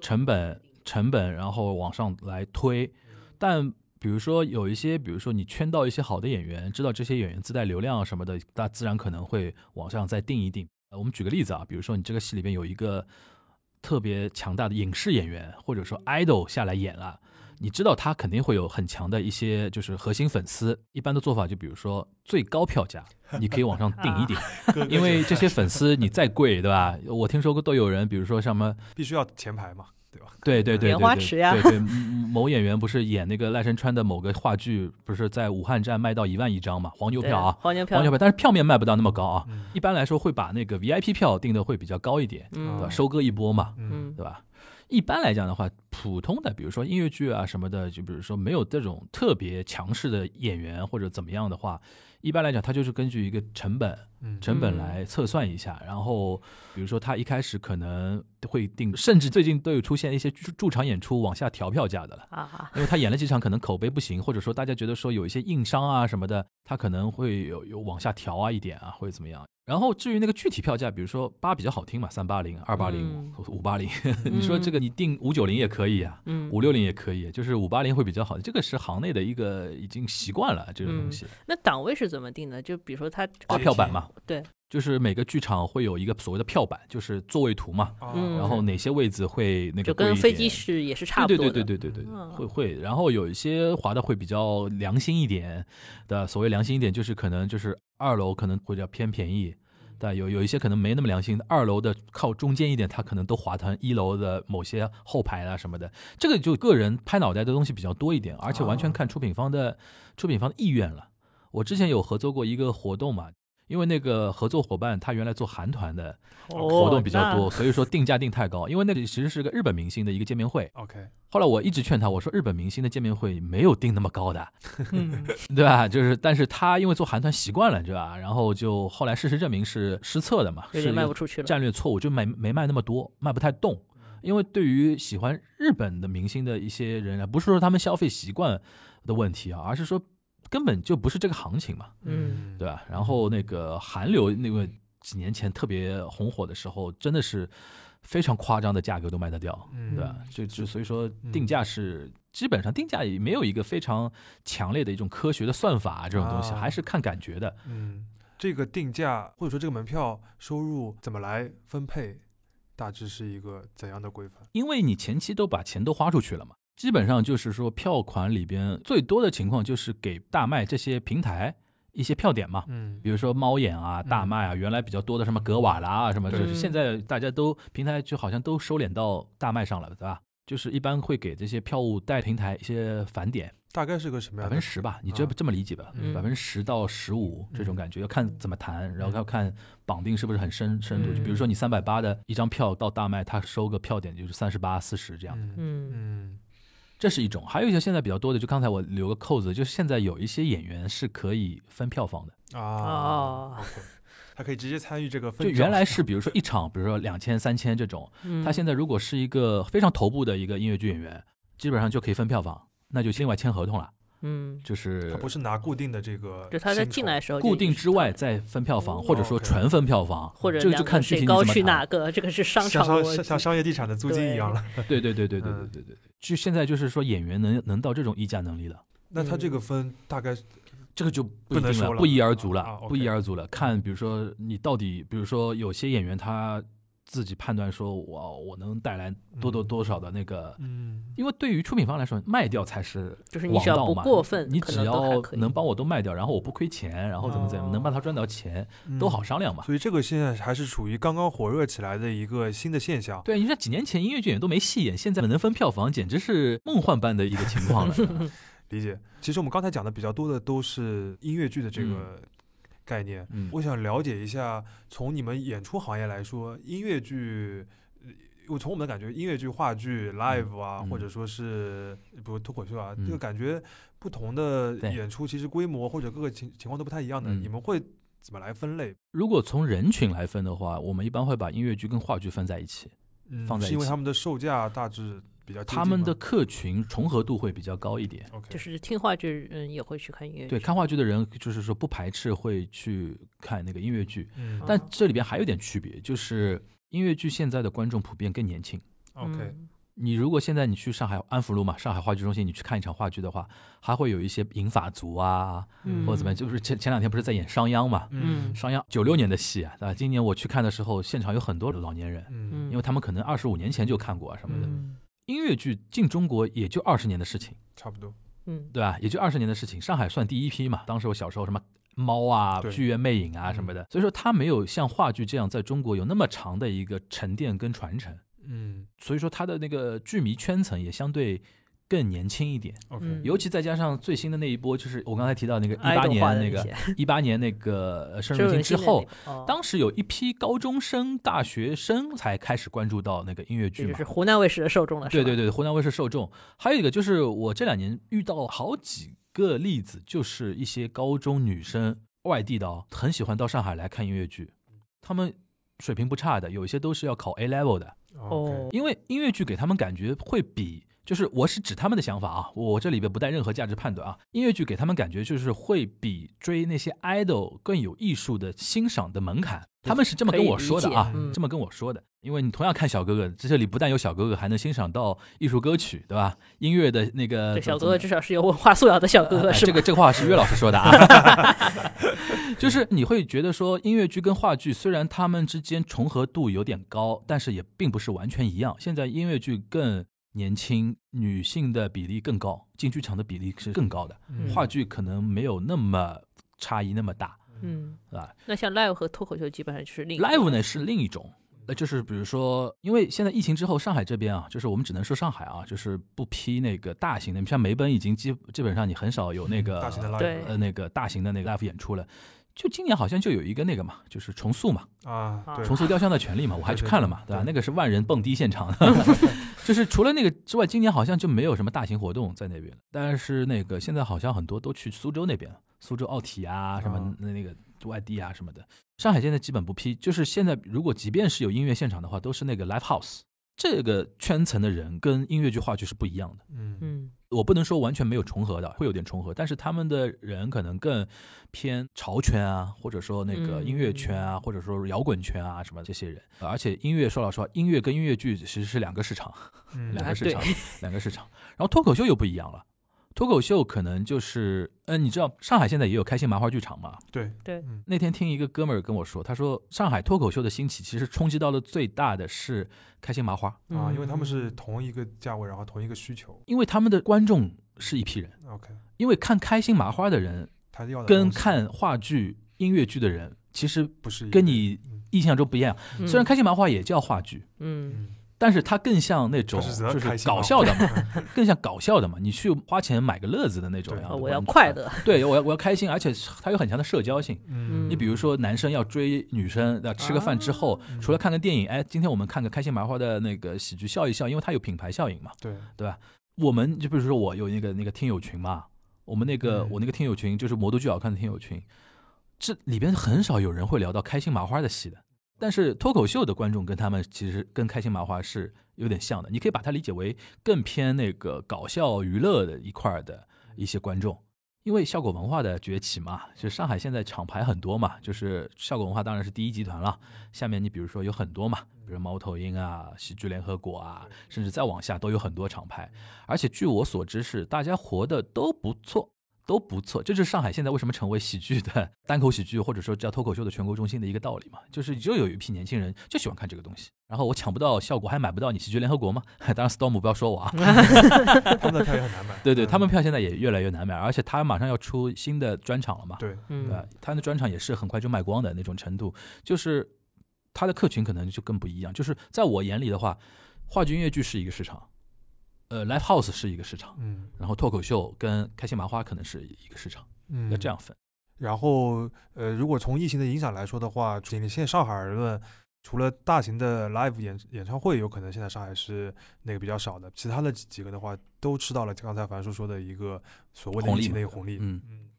成本成本，然后往上来推。但比如说有一些，比如说你圈到一些好的演员，知道这些演员自带流量啊什么的，那自然可能会往上再定一定。呃，我们举个例子啊，比如说你这个戏里边有一个特别强大的影视演员，或者说 idol 下来演了。你知道他肯定会有很强的一些就是核心粉丝，一般的做法就比如说最高票价，你可以往上定一定，因为这些粉丝你再贵，对吧？我听说过都有人，比如说什么，必须要前排嘛，对吧？<laughs> 对对对莲对对花池呀对对，嗯某演员不是演那个赖声川的某个话剧，不是在武汉站卖到一万一张嘛，黄牛票啊，黄牛票，黄牛票，但是票面卖不到那么高啊。嗯一般来说会把那个 VIP 票定的会比较高一点，对吧？嗯收割一波嘛，嗯嗯对吧？一般来讲的话，普通的比如说音乐剧啊什么的，就比如说没有这种特别强势的演员或者怎么样的话，一般来讲它就是根据一个成本嗯成本嗯来测算一下，然后比如说他一开始可能会定，甚至最近都有出现一些驻驻场演出往下调票价的了。啊，因为他演了几场，可能口碑不行，或者说大家觉得说有一些硬伤啊什么的，他可能会有有往下调啊一点啊，或者怎么样。然后至于那个具体票价，比如说八比较好听嘛，三八零、二八零嗯、五八零，<laughs> 你说这个你定五九零也可以啊，嗯，五六零也可以，就是五八零会比较好。这个是行内的一个已经习惯了这种东西，那档位是怎么定的？就比如说它发票版嘛，对，就是每个剧场会有一个所谓的票版，就是座位图嘛，啊嗯然后哪些位置会那个就跟飞机是也是差不多的。对对对对对对，嗯会会，然后有一些划的会比较良心一点的，所谓良心一点，就是可能就是二楼可能会比较偏便宜，但有有一些可能没那么良心的，二楼的靠中间一点，它可能都划成一楼的某些后排啊什么的，这个就个人拍脑袋的东西比较多一点，而且完全看出品方的出品方的意愿了。我之前有合作过一个活动嘛。因为那个合作伙伴他原来做韩团的活动比较多，哦所以说定价定太高。因为那里其实是个日本明星的一个见面会，OK，后来我一直劝他，我说日本明星的见面会没有定那么高的，<laughs> 对吧？就是，但是他因为做韩团习惯了，对吧？然后就后来事实证明是失策的嘛，是卖不出去了。战略错误，就没没卖那么多，卖不太动。因为对于喜欢日本的明星的一些人啊，不是说他们消费习惯的问题啊，而是说根本就不是这个行情嘛，嗯对吧？然后那个韩流那个几年前特别红火的时候，真的是非常夸张的价格都卖得掉，嗯对吧？就就所以说嗯定价是基本上定价也没有一个非常强烈的一种科学的算法、啊、这种东西，啊还是看感觉的。嗯，这个定价或者说这个门票收入怎么来分配，大致是一个怎样的规范？因为你前期都把钱都花出去了嘛，基本上就是说票款里边最多的情况就是给大麦这些平台一些票点嘛。嗯比如说猫眼啊、大麦啊，原来比较多的什么格瓦拉啊什么，就是现在大家都平台就好像都收敛到大麦上了，对吧？就是一般会给这些票务带平台一些返点，大概是个什么百样百？分之十吧，你这啊这么理解吧？嗯百分之十到十五这种感觉，要看怎么谈，然后要看绑定是不是很深深度。嗯就比如说你三百八的一张票到大麦，他收个票点就是三十八、四十这样，的嗯嗯这是一种。还有一些现在比较多的，就刚才我留个扣子，就是现在有一些演员是可以分票房的。啊他可以直接参与这个分就。原来是比如说一场，比如说两千、三千这种，<laughs> 嗯，他现在如果是一个非常头部的一个音乐剧演员，基本上就可以分票房，那就另外签合同了，嗯，就是他不是拿固定的这个就他在进来的时候固定之外再分票房，哦或者说纯分票房，或者这个就看具体去哪个，这个是商像商场像像商业地产的租金一样了。对对对对对对嗯对对对，就现在就是说演员能能到这种议价能力了。那他这个分大概这个就不一定了，不能说了不一而足了，不一而足了。看，比如说你到底，比如说有些演员他自己判断说，我我能带来多多嗯多少的那个，嗯因为对于出品方来说，卖掉才是就是你只要不过分你只要能帮我都卖掉，然后我不亏钱，然后怎么怎么哦能帮他赚到钱，都好嗯商量嘛。所以这个现在还是处于刚刚火热起来的一个新的现象。对，你说几年前音乐剧也都没戏演，现在能分票房，简直是梦幻般的一个情况了。<laughs> 理解。其实我们刚才讲的比较多的都是音乐剧的这个概念。嗯，我想了解一下，从你们演出行业来说，音乐剧，呃我从我们的感觉，音乐剧、话剧、live 啊，嗯或者说是比如脱口秀啊，嗯这个感觉不同的演出其实规模或者各个情情况都不太一样的。嗯你们会怎么来分类？如果从人群来分的话，我们一般会把音乐剧跟话剧分在一起。嗯放在一起是因为他们的售价大致比较他们的客群重合度会比较高一点。就是听话剧人也会去看音乐剧，对，看话剧的人就是说不排斥会去看那个音乐剧，嗯。但这里边还有点区别，就是音乐剧现在的观众普遍更年轻。OK 嗯。你如果现在你去上海安福路嘛，上海话剧中心，你去看一场话剧的话，还会有一些银发族啊，嗯。或者怎么样，就是前前两天不是在演商鞅嘛，嗯。商鞅九六年的戏啊，对吧？今年我去看的时候，现场有很多老年人，嗯。因为他们可能二十五年前就看过啊什么的。嗯音乐剧进中国也就二十年的事情，差不多。嗯。对吧？也就二十年的事情。上海算第一批嘛，当时我小时候什么猫啊、剧院魅影啊什么的，所以说它没有像话剧这样在中国有那么长的一个沉淀跟传承，嗯。所以说它的那个剧迷圈层也相对更年轻一点。，OK，嗯尤其再加上最新的那一波，就是我刚才提到那个一爱八年那个些 <laughs> 一八年那个呃深深入入人心之后当时有一批高中生、大学生才开始关注到那个音乐剧嘛就是。湖南卫视的受众了，对对对，湖南卫视受众。还有一个就是我这两年遇到好几个例子，就是一些高中女生，外地的哦，很喜欢到上海来看音乐剧，他们水平不差的，有一些都是要考 A level 的，哦，因为音乐剧给他们感觉会比。就是我是指他们的想法啊，我这里边不带任何价值判断啊。音乐剧给他们感觉就是会比追那些 idol 更有艺术的欣赏的门槛，他们是这么跟我说的啊这么跟我说的。因为你同样看小哥哥，这里不但有小哥哥，还能欣赏到艺术歌曲，对吧？音乐的那个小哥哥至少是有文化素养的小哥哥，是？呃这个这个话是岳老师说的啊，<laughs> 就是你会觉得说音乐剧跟话剧虽然他们之间重合度有点高，但是也并不是完全一样。现在音乐剧更年轻，女性的比例更高，进剧场的比例是更高的，嗯话剧可能没有那么差异那么大，嗯，是吧那像 live 和脱口秀基本上就是另？live 呢是另一种。呃，就是比如说，因为现在疫情之后，上海这边啊，就是我们只能说上海啊，就是不批那个大型的，像梅奔已经基基本上你很少有那个大型的 live 呃那个大型的那个 live 演出了。就今年好像就有一个那个嘛，就是重塑嘛，啊，对重塑雕像的权利嘛，我还去看了嘛，对吧？那个是万人蹦迪现场，<laughs> <laughs> 就是除了那个之外，今年好像就没有什么大型活动在那边了。但是那个现在好像很多都去苏州那边了，苏州奥体啊，什么那个外地啊什么的。上海现在基本不批，就是现在如果即便是有音乐现场的话，都是那个 live house，这个圈层的人跟音乐剧、话剧是不一样的。嗯嗯我不能说完全没有重合的，会有点重合，但是他们的人可能更偏潮圈啊，或者说那个嗯音乐圈啊，或者说摇滚圈啊什么这些人。而且音乐说老实话，音乐跟音乐剧其实是两个市场，嗯两个市场，<laughs> 两个市场。然后脱口秀又不一样了，脱口秀可能就是，嗯、你知道上海现在也有开心麻花剧场嘛？对对嗯那天听一个哥们儿跟我说，他说上海脱口秀的兴起，其实冲击到了最大的是开心麻花，啊，因为他们是嗯同一个价位，然后同一个需求。因为他们的观众是一批人，OK，因为看开心麻花的人他要跟看话剧、音乐剧的人，其实不是跟你嗯印象中不一样。嗯虽然开心麻花也叫话剧，嗯嗯但是它更像那种就是搞笑的嘛，<laughs> 更像搞笑的嘛。你去花钱买个乐子的那种对样的哦我要快，乐，对我要我要开心，而且它有很强的社交性。嗯，你比如说，男生要追女生，要吃个饭之后，嗯除了看个电影，哎，今天我们看个开心麻花的那个喜剧笑一笑，因为它有品牌效应嘛。对对吧，我们就比如说我有那个那个听友群嘛，我们那个、嗯我那个听友群就是魔都剧好看的听友群，这里边很少有人会聊到开心麻花的戏的。但是脱口秀的观众跟他们其实跟开心麻花是有点像的，你可以把它理解为更偏那个搞笑娱乐的一块儿的一些观众。因为效果文化的崛起嘛，就上海现在厂牌很多嘛，就是效果文化当然是第一集团了。下面你比如说有很多嘛，比如猫头鹰啊、喜剧联合国啊，甚至再往下都有很多厂牌。而且据我所知是大家活的都不错，都不错。这就是上海现在为什么成为喜剧的 <laughs> 单口喜剧或者说叫脱口秀的全国中心的一个道理嘛，就是就有一批年轻人就喜欢看这个东西。然后我抢不到效果，还买不到你喜剧联合国吗？<laughs> 当然，Storm 不要说我啊。<laughs> 他们的票也很难买。对对，嗯他们票现在也越来越难买，而且他马上要出新的专场了嘛。对，嗯对，他的专场也是很快就卖光的那种程度，就是他的客群可能就更不一样。就是在我眼里的话，话剧音乐剧是一个市场，呃，live house 是一个市场，嗯然后脱口秀跟开心麻花可能是一个市场，嗯，要这样分。然后，呃，如果从疫情的影响来说的话，仅现在上海而论，除了大型的 live 演演唱会有可能现在上海是那个比较少的，其他的几几个的话，都吃到了刚才樊叔说的一个所谓的疫红利嘛情的一个红利。嗯嗯，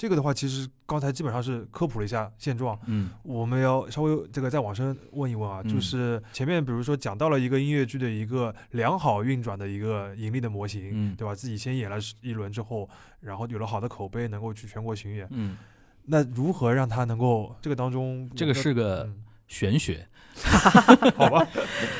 这个的话，其实刚才基本上是科普了一下现状。嗯我们要稍微这个再往深问一问啊，嗯就是前面比如说讲到了一个音乐剧的一个良好运转的一个盈利的模型，嗯对吧？自己先演了一轮之后，然后有了好的口碑，能够去全国巡演。嗯，那如何让它能够这个当中这个是个嗯玄学，<laughs> 好吧？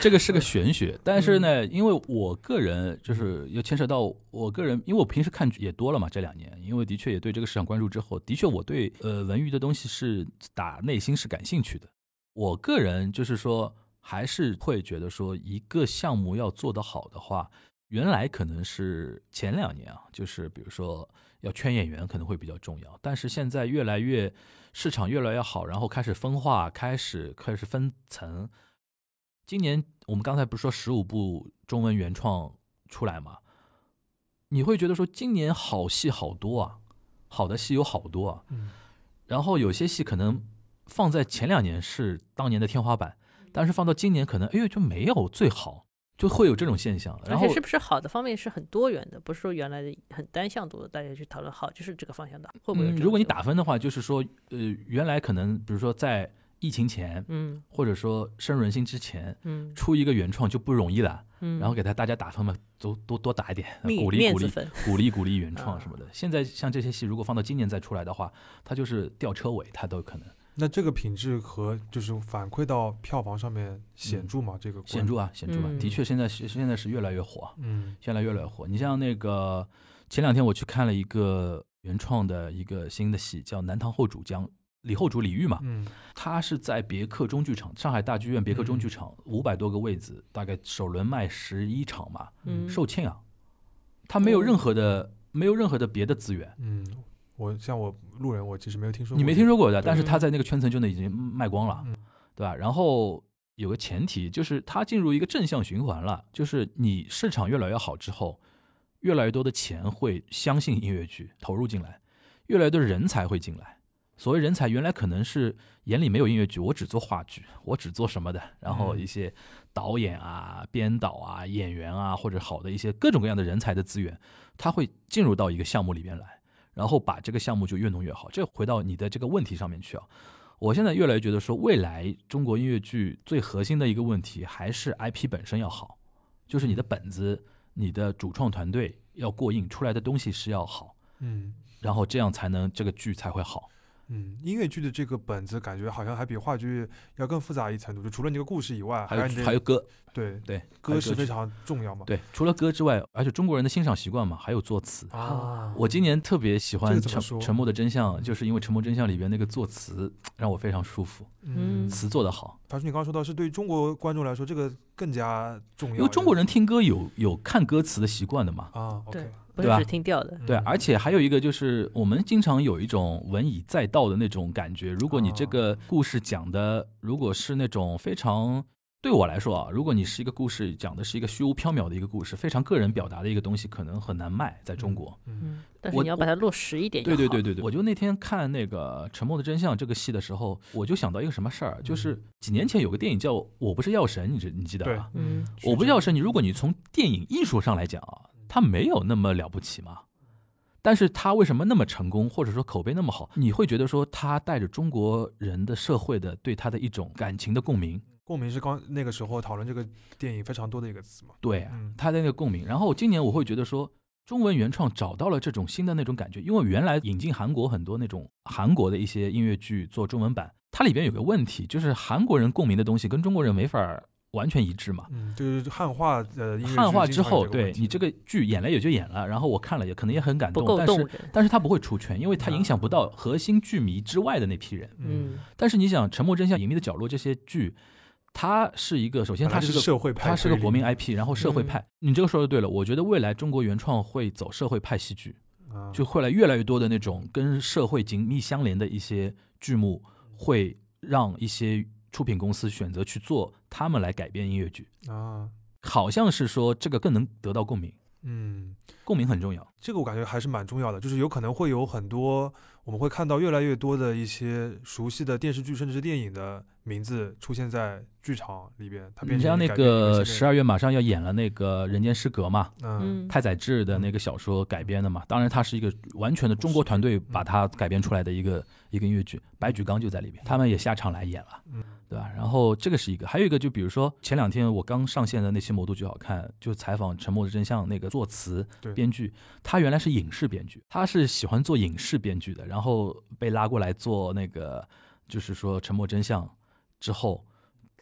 这个是个玄学，但是呢，因为我个人就是又牵扯到我个人，因为我平时看剧也多了嘛，这两年，因为的确也对这个市场关注之后，的确我对呃文娱的东西是打内心是感兴趣的。我个人就是说，还是会觉得说，一个项目要做得好的话，原来可能是前两年啊，就是比如说要圈演员可能会比较重要，但是现在越来越市场越来越好，然后开始分化，开始开始分层。今年我们刚才不是说十五部中文原创出来吗？你会觉得说今年好戏好多啊，好的戏有好多啊，嗯然后有些戏可能放在前两年是当年的天花板，但是放到今年可能哎呦就没有最好，就会有这种现象。然后而且是不是好的方面是很多元的，不是说原来的很单向度的，大家去讨论好就是这个方向的，会不会嗯，如果你打分的话，就是说呃原来可能比如说在疫情前，嗯或者说深入人心之前。嗯出一个原创就不容易了，嗯，然后给他大家打分嘛，都多多打一点，鼓励鼓励鼓励鼓励原 <laughs> 创啊什么的。现在像这些戏，如果放到今年再出来的话，它就是吊车尾，它都有可能那这个品质和就是反馈到票房上面显著吗？这个显著啊，显著啊。嗯的确，现在是现在是越来越火，嗯现在越来越火。你像那个前两天我去看了一个原创的一个新的戏，叫《南唐后主将》，李后主李煜嘛，嗯他是在别克中剧场，上海大剧院别克中剧场五百多个位子，大概首轮卖十一场嘛，嗯售罄啊。他没有任何的没有任何的别的资源。嗯，我像我路人，我其实没有听说过。你没听说过的，但是嗯他在那个圈层就已经卖光了，嗯对吧？然后有个前提就是他进入一个正向循环了，就是你市场越来越好之后，越来越多的钱会相信音乐剧投入进来，越来越多的人才会进来。所谓人才，原来可能是眼里没有音乐剧，我只做话剧，我只做什么的，然后嗯一些导演啊、编导啊、演员啊，或者好的一些各种各样的人才的资源，他会进入到一个项目里边来，然后把这个项目就越弄越好。这回到你的这个问题上面去啊，我现在越来越觉得说，未来中国音乐剧最核心的一个问题还是 IP 本身要好，就是你的本子、你的主创团队要过硬，出来的东西是要好，嗯然后这样才能这个剧才会好。嗯，音乐剧的这个本子感觉好像还比话剧要更复杂一层度，就除了你这个故事以外，还有还有歌，对对，歌是非常重要嘛。对，除了歌之外，而且中国人的欣赏习惯嘛，还有作词。啊，我今年特别喜欢《沉沉默的真相》，就是因为《沉默真相》里边那个作词让我非常舒服，嗯，词做得好。他说，你刚刚说到是对中国观众来说这个更加重要，因为中国人听歌有有看歌词的习惯的嘛，啊对，OK，不对吧是只听调的。对，嗯而且还有一个就是，我们经常有一种文以载道的那种感觉。如果你这个故事讲的，如果是那种非常对我来说啊，如果你是一个故事讲的是一个虚无缥缈的一个故事，非常个人表达的一个东西，可能很难卖在中国。嗯嗯，但是你要把它落实一点。对对对对对，我就那天看那个《沉默的真相》这个戏的时候，我就想到一个什么事儿，就是几年前有个电影叫《我不是药神》，你知你记得吧？嗯，我不是药神，你如果你从电影艺术上来讲啊，它没有那么了不起嘛。但是他为什么那么成功，或者说口碑那么好？你会觉得说他带着中国人的社会的对他的一种感情的共鸣，共鸣是刚那个时候讨论这个电影非常多的一个词嘛。对嗯他的那个共鸣。然后今年我会觉得说，中文原创找到了这种新的那种感觉，因为原来引进韩国很多那种韩国的一些音乐剧做中文版，它里边有个问题，就是韩国人共鸣的东西跟中国人没法儿完全一致嘛。嗯，就是汉化的音乐剧汉化之后，对你这个剧演了也就演了，然后我看了也可能也很感动，但是。但是他不会出圈，因为它影响不到核心剧迷之外的那批人。嗯，但是你想，《沉默真相》《隐秘的角落》这些剧，它是一个首先它是个社会派，它是个国民 IP，然后社会派。你这个说的对了，我觉得未来中国原创会走社会派戏剧，啊就会来越来越多的那种跟社会紧密相连的一些剧目，会让一些出品公司选择去做他们来改编音乐剧。啊，好像是说这个更能得到共鸣，嗯，共鸣很重要。这个我感觉还是蛮重要的，就是有可能会有很多我们会看到越来越多的一些熟悉的电视剧甚至是电影的名字出现在剧场里边，它变成你像那个十二月马上要演了那个《人间失格》嘛，嗯。嗯，太宰治的那个小说改编的嘛，当然它是一个完全的中国团队把它改编出来的一个一个音乐剧，白举纲就在里边，他们也下场来演了，嗯对吧？然后这个是一个，还有一个就比如说前两天我刚上线的那期《魔都剧好看》，就采访《沉默的真相》那个作词编剧，他原来是影视编剧，他是喜欢做影视编剧的，然后被拉过来做那个就是说《沉默真相》之后。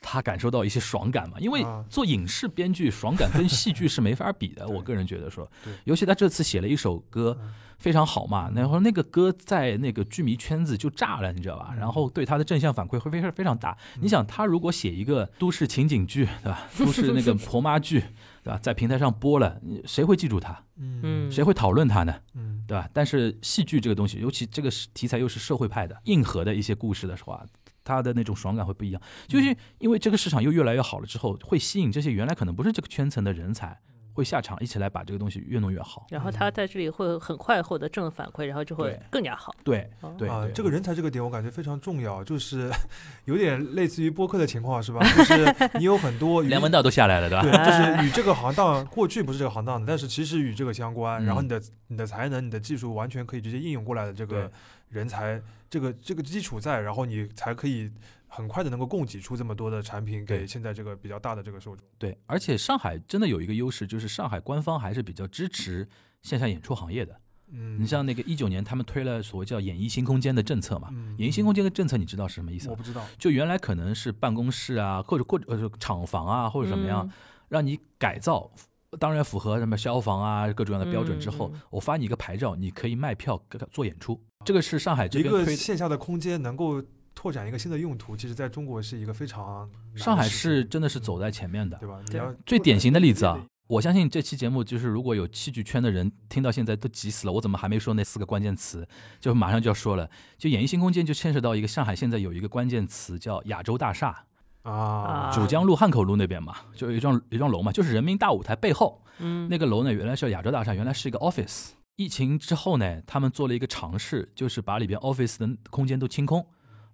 他感受到一些爽感嘛，因为啊做影视编剧爽感跟戏剧是没法比的。<laughs> 对我个人觉得说，尤其他这次写了一首歌嗯非常好嘛，然后那个歌在那个剧迷圈子就炸了，你知道吧？嗯然后对他的正向反馈会非常非常大。嗯你想，他如果写一个都市情景剧，对吧？<laughs> 都市那个婆妈剧，<laughs> 对吧？在平台上播了，谁会记住他？嗯嗯谁会讨论他呢？嗯对吧？但是戏剧这个东西，尤其这个是题材又是社会派的、硬核的一些故事的话，他的那种爽感会不一样。就是因为这个市场又越来越好了之后，会吸引这些原来可能不是这个圈层的人才，会下场一起来把这个东西越弄越好。然后他在这里会很快获得正反馈，然后就会更加好。对哦对这个人才这个点我感觉非常重要，就是 <laughs> 有点类似于播客的情况是吧？<laughs> 就是你有很多与梁文道都下来了，对吧？对，就是与这个行当过去不是这个行当的，但是其实与这个相关。然后嗯你的你的才能、你的技术完全可以直接应用过来的这个人才，这个这个基础在，然后你才可以很快的能够供给出这么多的产品给现在这个比较大的这个受众。对，而且上海真的有一个优势，就是上海官方还是比较支持线下演出行业的。嗯，你像那个一九年，他们推了所谓叫“演艺新空间”的政策嘛。嗯，演艺新空间的政策你知道是什么意思吗？我不知道，就原来可能是办公室啊，或者或者呃厂房啊，或者怎么样，嗯让你改造，当然符合什么消防啊各种各样的标准之后，我发你一个牌照，你可以卖票做演出。这个是上海这个边推的。线下的空间能够拓展一个新的用途，其实在中国是一个非常上海是真的是走在前面的。对吧？你对要最典型的例子啊，我相信这期节目就是如果有戏剧圈的人听到现在都急死了，我怎么还没说那四个关键词？就马上就要说了。就演艺新空间就牵涉到一个上海现在有一个关键词叫亚洲大厦，啊啊，九江路汉口路那边嘛，就有一幢有一幢楼嘛，就是人民大舞台背后嗯，那个楼呢，原来是亚洲大厦，原来是一个 office。疫情之后呢，他们做了一个尝试，就是把里边 office 的空间都清空，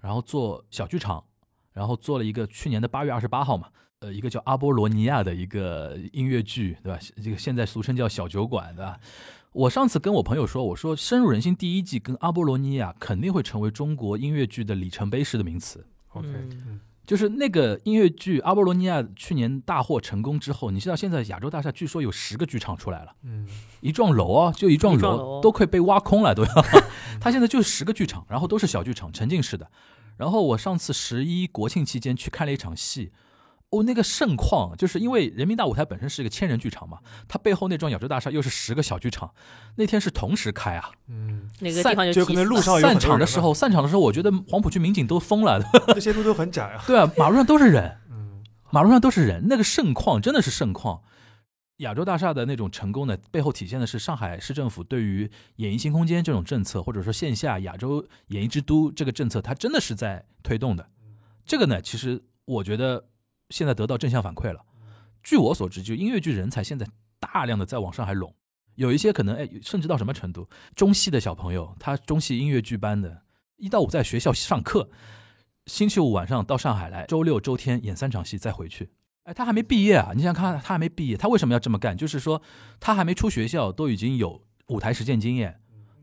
然后做小剧场，然后做了一个去年的八月二十八号嘛，呃，一个叫阿波罗尼亚的一个音乐剧，对吧？这个现在俗称叫小酒馆，对吧？我上次跟我朋友说，我说《深入人心》第一季跟阿波罗尼亚肯定会成为中国音乐剧的里程碑式的名词。OK，嗯嗯就是那个音乐剧《阿波罗尼亚》去年大获成功之后，你知道现在亚洲大厦据说有十个剧场出来了，嗯一幢楼啊，就一幢一楼楼都快被挖空了，都要。他现在就十个剧场，然后都是小剧场，沉浸式的。然后我上次十一国庆期间去看了一场戏，哦，那个盛况，就是因为人民大舞台本身是一个千人剧场嘛，它背后那幢亚洲大厦又是十个小剧场，那天是同时开啊。嗯，那个地方就可能挤死了散场的时候，散场的时候，我觉得黄浦区民警都疯了。<laughs> 这些路都很窄啊。对啊，马路上都是人。嗯马路上都是人，那个盛况真的是盛况。亚洲大厦的那种成功呢，背后体现的是上海市政府对于演艺新空间这种政策，或者说线下亚洲演艺之都这个政策，它真的是在推动的。这个呢，其实我觉得现在得到正向反馈了。据我所知，就音乐剧人才现在大量的在往上海拢，有一些可能哎，甚至到什么程度，中戏的小朋友，他中戏音乐剧班的，一到五在学校上课，星期五晚上到上海来，周六周天演三场戏再回去。哎，他还没毕业啊！你想想看，他还没毕业，他为什么要这么干？就是说，他还没出学校，都已经有舞台实践经验，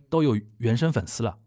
都有原生粉丝了。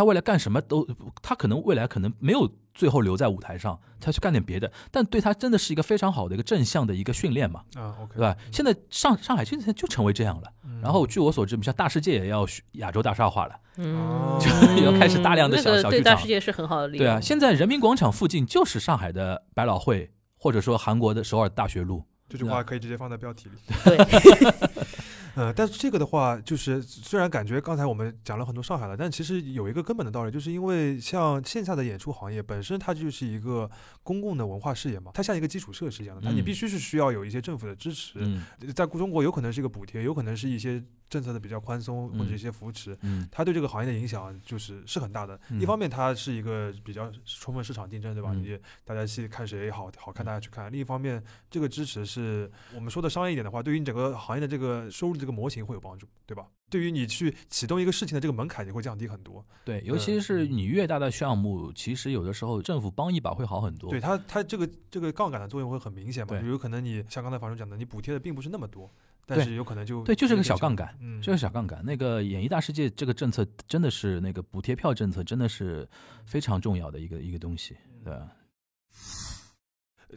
他未来干什么都，他可能未来可能没有最后留在舞台上，他去干点别的，但对他真的是一个非常好的一个正向的一个训练嘛，啊，OK，对吧？现在上上海现在就成为这样了。嗯然后据我所知，像大世界也要亚洲大厦化了。嗯，就 <laughs> 要开始大量的小小剧场大世界是很好的例子。对啊，现在人民广场附近就是上海的百老汇，或者说韩国的首尔大学路。这句话可以直接放在标题里。对，<laughs> 呃，但是这个的话，就是虽然感觉刚才我们讲了很多上海了，但其实有一个根本的道理，就是因为像线下的演出行业本身它就是一个公共的文化事业嘛，它像一个基础设施一样的，它你嗯必须是需要有一些政府的支持，嗯在中国有可能是一个补贴，有可能是一些政策的比较宽松或者嗯一些扶持。嗯它对这个行业的影响就是是很大的。嗯一方面，它是一个比较充分市场竞争，对吧？嗯你大家去看谁好好看，大家去看。另一方面，这个支持是我们说的商业一点的话，对于你整个行业的这个收入这个模型会有帮助，对吧？对于你去启动一个事情的这个门槛也会降低很多。对，尤其是你越大的项目，其实有的时候政府帮一把会好很多。对它，它这个这个杠杆的作用会很明显嘛。对有可能你像刚才房主讲的，你补贴的并不是那么多，但是有可能就对，就是个小杠杠杆，嗯，就是小杠杆。那个演艺大世界这个政策真的是那个补贴票政策，真的是非常重要的一个一个东西。对吧，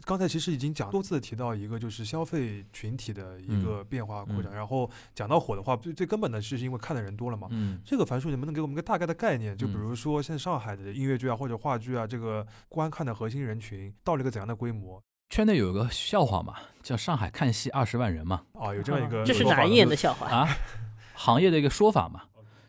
刚才其实已经讲多次提到一个就是消费群体的一嗯个变化扩展，嗯然后讲到火的话，最最根本的是因为看的人多了嘛。嗯这个樊叔，能不能给我们个大概的概念？就比嗯如说，现在上海的音乐剧啊或者话剧啊，这个观看的核心人群到了一个怎样的规模圈内有一个笑话嘛，叫上海看戏二十万人嘛，啊？有这样一个这是说法哪一年的笑话？啊，行业的一个说法嘛，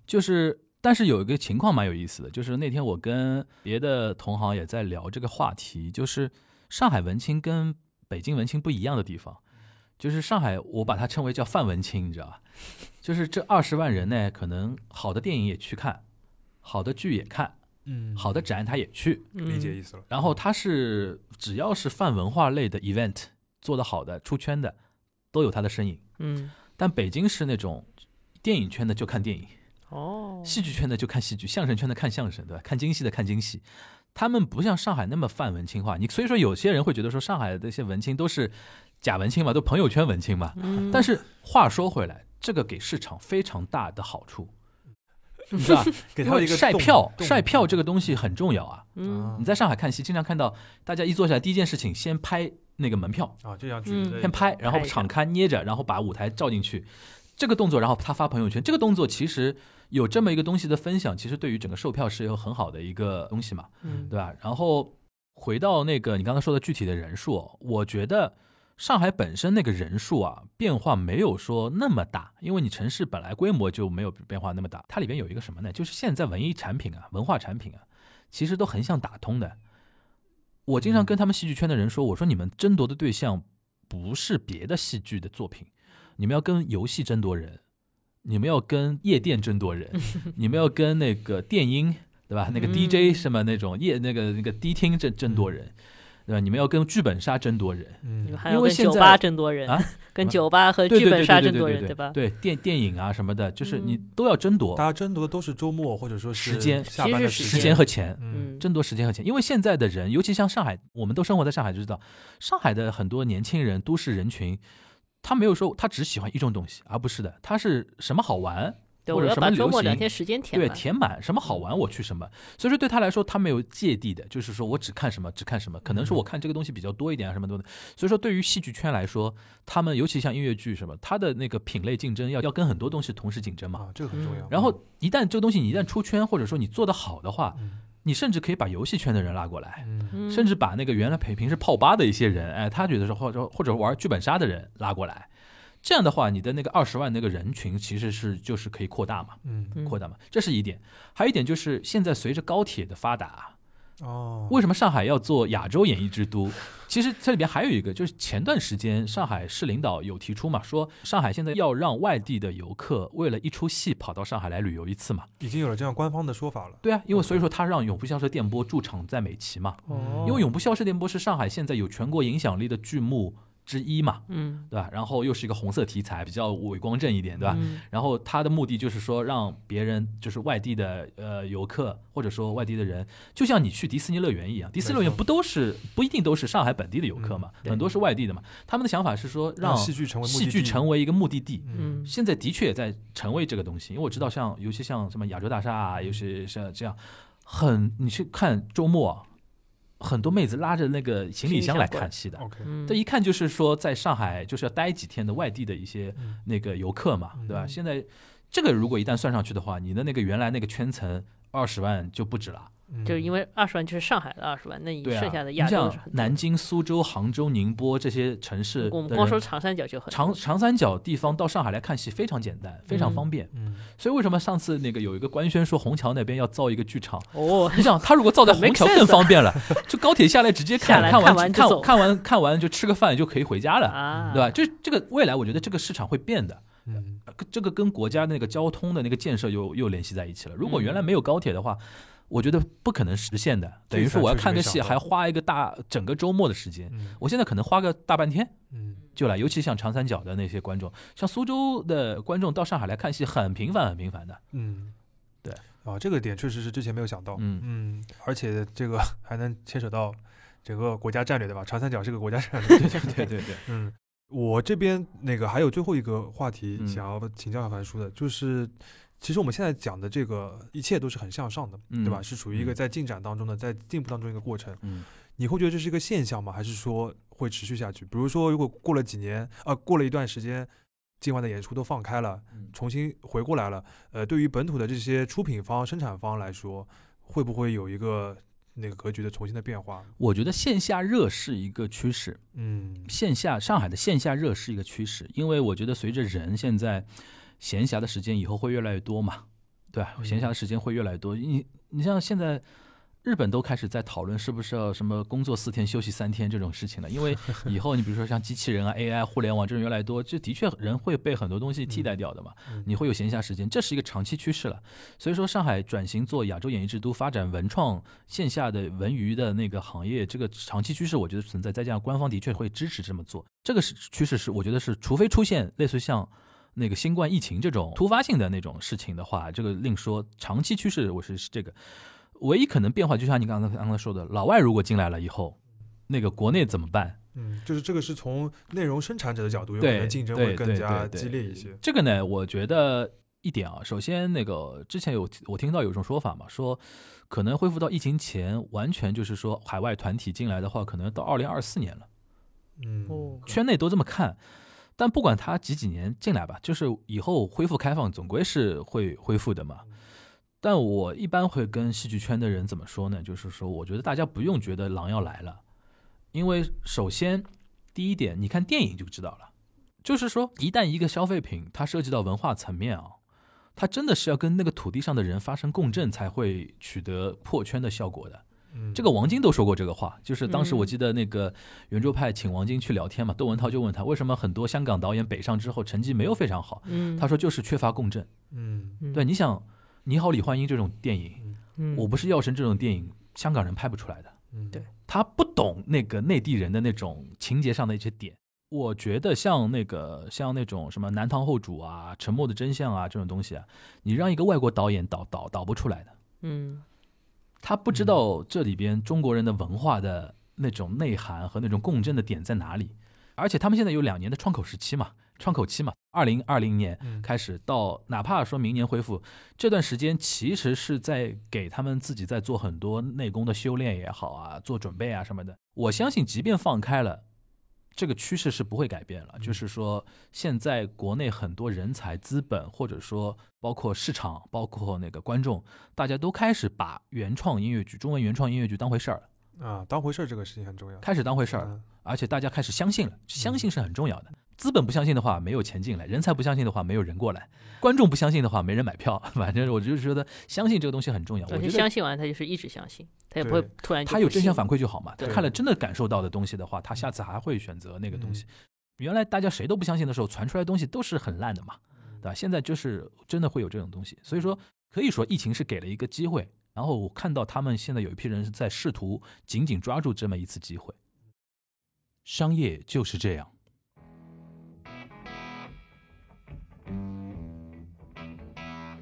就是。但是有一个情况蛮有意思的，就是那天我跟别的同行也在聊这个话题，就是上海文青跟北京文青不一样的地方，就是上海我把它称为叫泛文青，你知道吧？就是这二十万人呢，可能好的电影也去看，好的剧也看，嗯，好的展他也去，理解意思了。然后他是只要是泛文化类的 event 做得好的、出圈的，都有他的身影。嗯，但北京是那种电影圈的就看电影，哦，戏剧圈的就看戏剧，相声圈的看相声，对吧？看京戏的看京戏。他们不像上海那么泛文青化，你所以说有些人会觉得说上海的这些文青都是假文青嘛，都朋友圈文青嘛。嗯但是话说回来，这个给市场非常大的好处，<laughs> 是吧？因为给他一个晒票，晒票这个东西很重要啊。嗯你在上海看戏，经常看到大家一坐下来，第一件事情先拍那个门票，啊，这样先拍，然后拍一下场刊捏着，然后把舞台照进去，这个动作，然后他发朋友圈，这个动作其实有这么一个东西的分享，其实对于整个售票是有很好的一个东西嘛，嗯对吧？然后回到那个你刚才说的具体的人数，我觉得上海本身那个人数啊变化没有说那么大，因为你城市本来规模就没有变化那么大。它里边有一个什么呢？就是现在文艺产品啊、文化产品啊，其实都很想打通的。我经常跟他们戏剧圈的人说，我说你们争夺的对象不是别的戏剧的作品，你们要跟游戏争夺人，你们要跟夜店争夺人，<laughs> 你们要跟那个电音，对吧？那个嗯 DJ 什么那种夜那个那个迪厅争争夺人，对吧？你们要跟剧本杀争夺人嗯还要因为现在跟酒吧争夺人啊，<laughs> 跟酒吧和剧本杀争夺人，对对吧？对电电影啊什么的，就是你嗯都要争夺大家争夺的都是周末或者说是时间下班的其实是时间和钱。争夺时间和钱，因为现在的人，尤其像上海，我们都生活在上海，就知道上海的很多年轻人、都市人群，他没有说他只喜欢一种东西，而不是的，他是什么好玩，对，或者我要把周什么流行末两天时间填对，满。填满什么好玩我去什么，所以说对他来说他没有芥蒂的，就是说我只看什么只看什么，可能是我看这个东西比较多一点啊什么多的，所以说对于戏剧圈来说，他们尤其像音乐剧什么，他的那个品类竞争要要跟很多东西同时竞争嘛，啊，这个很重要。然后一旦这个东西你一旦出圈，或者说你做得好的话，嗯你甚至可以把游戏圈的人拉过来。甚至把那个原来平平时泡吧的一些人，哎，他觉得是或者或者玩剧本杀的人拉过来，这样的话，你的那个二十万那个人群其实是就是可以扩大嘛，扩大嘛，这是一点。还有一点就是现在随着高铁的发达，哦，为什么上海要做亚洲演艺之都？<laughs> 其实这里边还有一个，就是前段时间上海市领导有提出嘛，说上海现在要让外地的游客为了一出戏跑到上海来旅游一次嘛。已经有了这样官方的说法了？对啊，因为所以说他让永不消失电波驻场在美琪嘛，哦因为永不消失电波是上海现在有全国影响力的剧目之一嘛，嗯对吧？然后又是一个红色题材，比较伟光正一点，对吧？嗯然后他的目的就是说，让别人就是外地的呃游客，或者说外地的人，就像你去迪士尼乐园一样，迪士尼乐园不都是不一定都是上海本地的游客嘛，对很多是外地的嘛。他们的想法是说，让戏剧成为戏剧成为一个目的地。嗯嗯现在的确也在成为这个东西，因为我知道像尤其像什么亚洲大厦啊，尤其像这样，很你去看周末啊，很多妹子拉着那个行李箱来看戏的。这一看就是说在上海就是要待几天的外地的一些嗯。那个游客嘛，对吧？嗯现在这个如果一旦算上去的话，你的那个原来那个圈层二十万就不止了。就是因为为二十万就是上海的二十万，那你剩下的像南京、苏州、杭州、宁波这些城市我们光说长三角就很长长三角地方到上海来看戏非常简单，非常嗯方便。嗯所以为什么上次那个有一个官宣说虹桥那边要造一个剧场？哦，你想，他如果造在虹桥更方便了，就高铁下来直接看，看完看完看看完看完就吃个饭就可以回家了，啊，对吧？就这个未来我觉得这个市场会变的。嗯呃这个跟国家那个交通的那个建设又又联系在一起了。如果原来没有高铁的话，我觉得不可能实现的。等于说我要看个戏，还花一个大整个周末的时间。嗯我现在可能花个大半天嗯就来，尤其像长三角的那些观众，像苏州的观众到上海来看戏很频繁很频繁的。嗯，对啊，这个点确实是之前没有想到，嗯嗯，而且这个还能牵扯到整个国家战略，对吧？长三角是个国家战略，对对对对对，嗯，我这边那个还有最后一个话题嗯想要请教樊叔的，就是其实我们现在讲的这个一切都是很向上的，对吧？嗯是处于一个嗯在进展当中的，在进步当中一个过程。嗯你会觉得这是一个现象吗？还是说会持续下去？比如说，如果过了几年，呃，过了一段时间，境外的演出都放开了，嗯重新回过来了，呃，对于本土的这些出品方、生产方来说，会不会有一个那个格局的重新的变化？我觉得线下热是一个趋势，嗯线下上海的线下热是一个趋势，因为我觉得随着人现在闲暇的时间以后会越来越多嘛，对吧？嗯闲暇的时间会越来越多。你你像现在日本都开始在讨论是不是要什么工作四天休息三天这种事情了，因为 <laughs> 以后你比如说像机器人啊、AI、互联网这种越来越多，这的确人会被很多东西替代掉的嘛。嗯你会有闲暇时间，这是一个长期趋势了。所以说，上海转型做亚洲演艺之都，发展文创线下的文娱的那个行业，这个长期趋势我觉得存在。再加上官方的确会支持这么做，这个是趋势是我觉得是，除非出现类似像那个新冠疫情这种突发性的那种事情的话，这个另说。长期趋势我是是这个，唯一可能变化就像你刚刚刚刚说的，老外如果进来了以后，那个国内怎么办？嗯，就是这个是从内容生产者的角度，有可对能竞争会更加激烈一些。这个呢，我觉得一点啊，首先那个之前有我听到有一种说法嘛，说可能恢复到疫情前，完全就是说海外团体进来的话，可能到二零二四年了，嗯，哦圈内都这么看。但不管他几几年进来吧，就是以后恢复开放，总归是会恢复的嘛。但我一般会跟戏剧圈的人怎么说呢？就是说，我觉得大家不用觉得狼要来了，因为首先第一点，你看电影就知道了，就是说，一旦一个消费品它涉及到文化层面啊，它真的是要跟那个土地上的人发生共振，才会取得破圈的效果的。嗯。这个王晶都说过这个话，就是当时我嗯。记得那个圆桌派请王晶去聊天嘛，窦文涛就问他为什么很多香港导演北上之后成绩没有非常好，嗯，他说就是缺乏共振。嗯。嗯。对，你想《你好，李焕英》这种电影，嗯。我不是药神这种电影，香港人拍不出来的，嗯。对。他不懂那个内地人的那种情节上的一些点。我觉得像那个像那种什么南唐后主啊、沉默的真相啊这种东西啊，你让一个外国导演导导导不出来的。嗯他不知道这里边中国人的文化的那种内涵和那种共振的点在哪里。而且他们现在有两年的窗口时期嘛，窗口期嘛，二零二零年嗯开始到哪怕说明年恢复这段时间，其实是在给他们自己在做很多内功的修炼也好啊，做准备啊什么的。我相信，即便放开了，这个趋势是不会改变了。就是说，现在国内很多人才、资本，或者说包括市场、包括那个观众，大家都开始把原创音乐剧、中文原创音乐剧当回事儿了，啊，当回事儿这个事情很重要。开始当回事儿而且大家开始相信了，相信是很重要的。资本不相信的话，没有钱进来；人才不相信的话，没有人过来；观众不相信的话，没人买票。<laughs> 反正我就是觉得，相信这个东西很重要。我而且觉得相信完他就是一直相信，他也不会突然他有正向反馈就好嘛。他看了真的感受到的东西的话，他下次还会选择那个东西。原来大家谁都不相信的时候，传出来的东西都是很烂的嘛，对吧？现在就是真的会有这种东西，所以说可以说疫情是给了一个机会。然后我看到他们现在有一批人是在试图紧紧抓住这么一次机会。商业就是这样。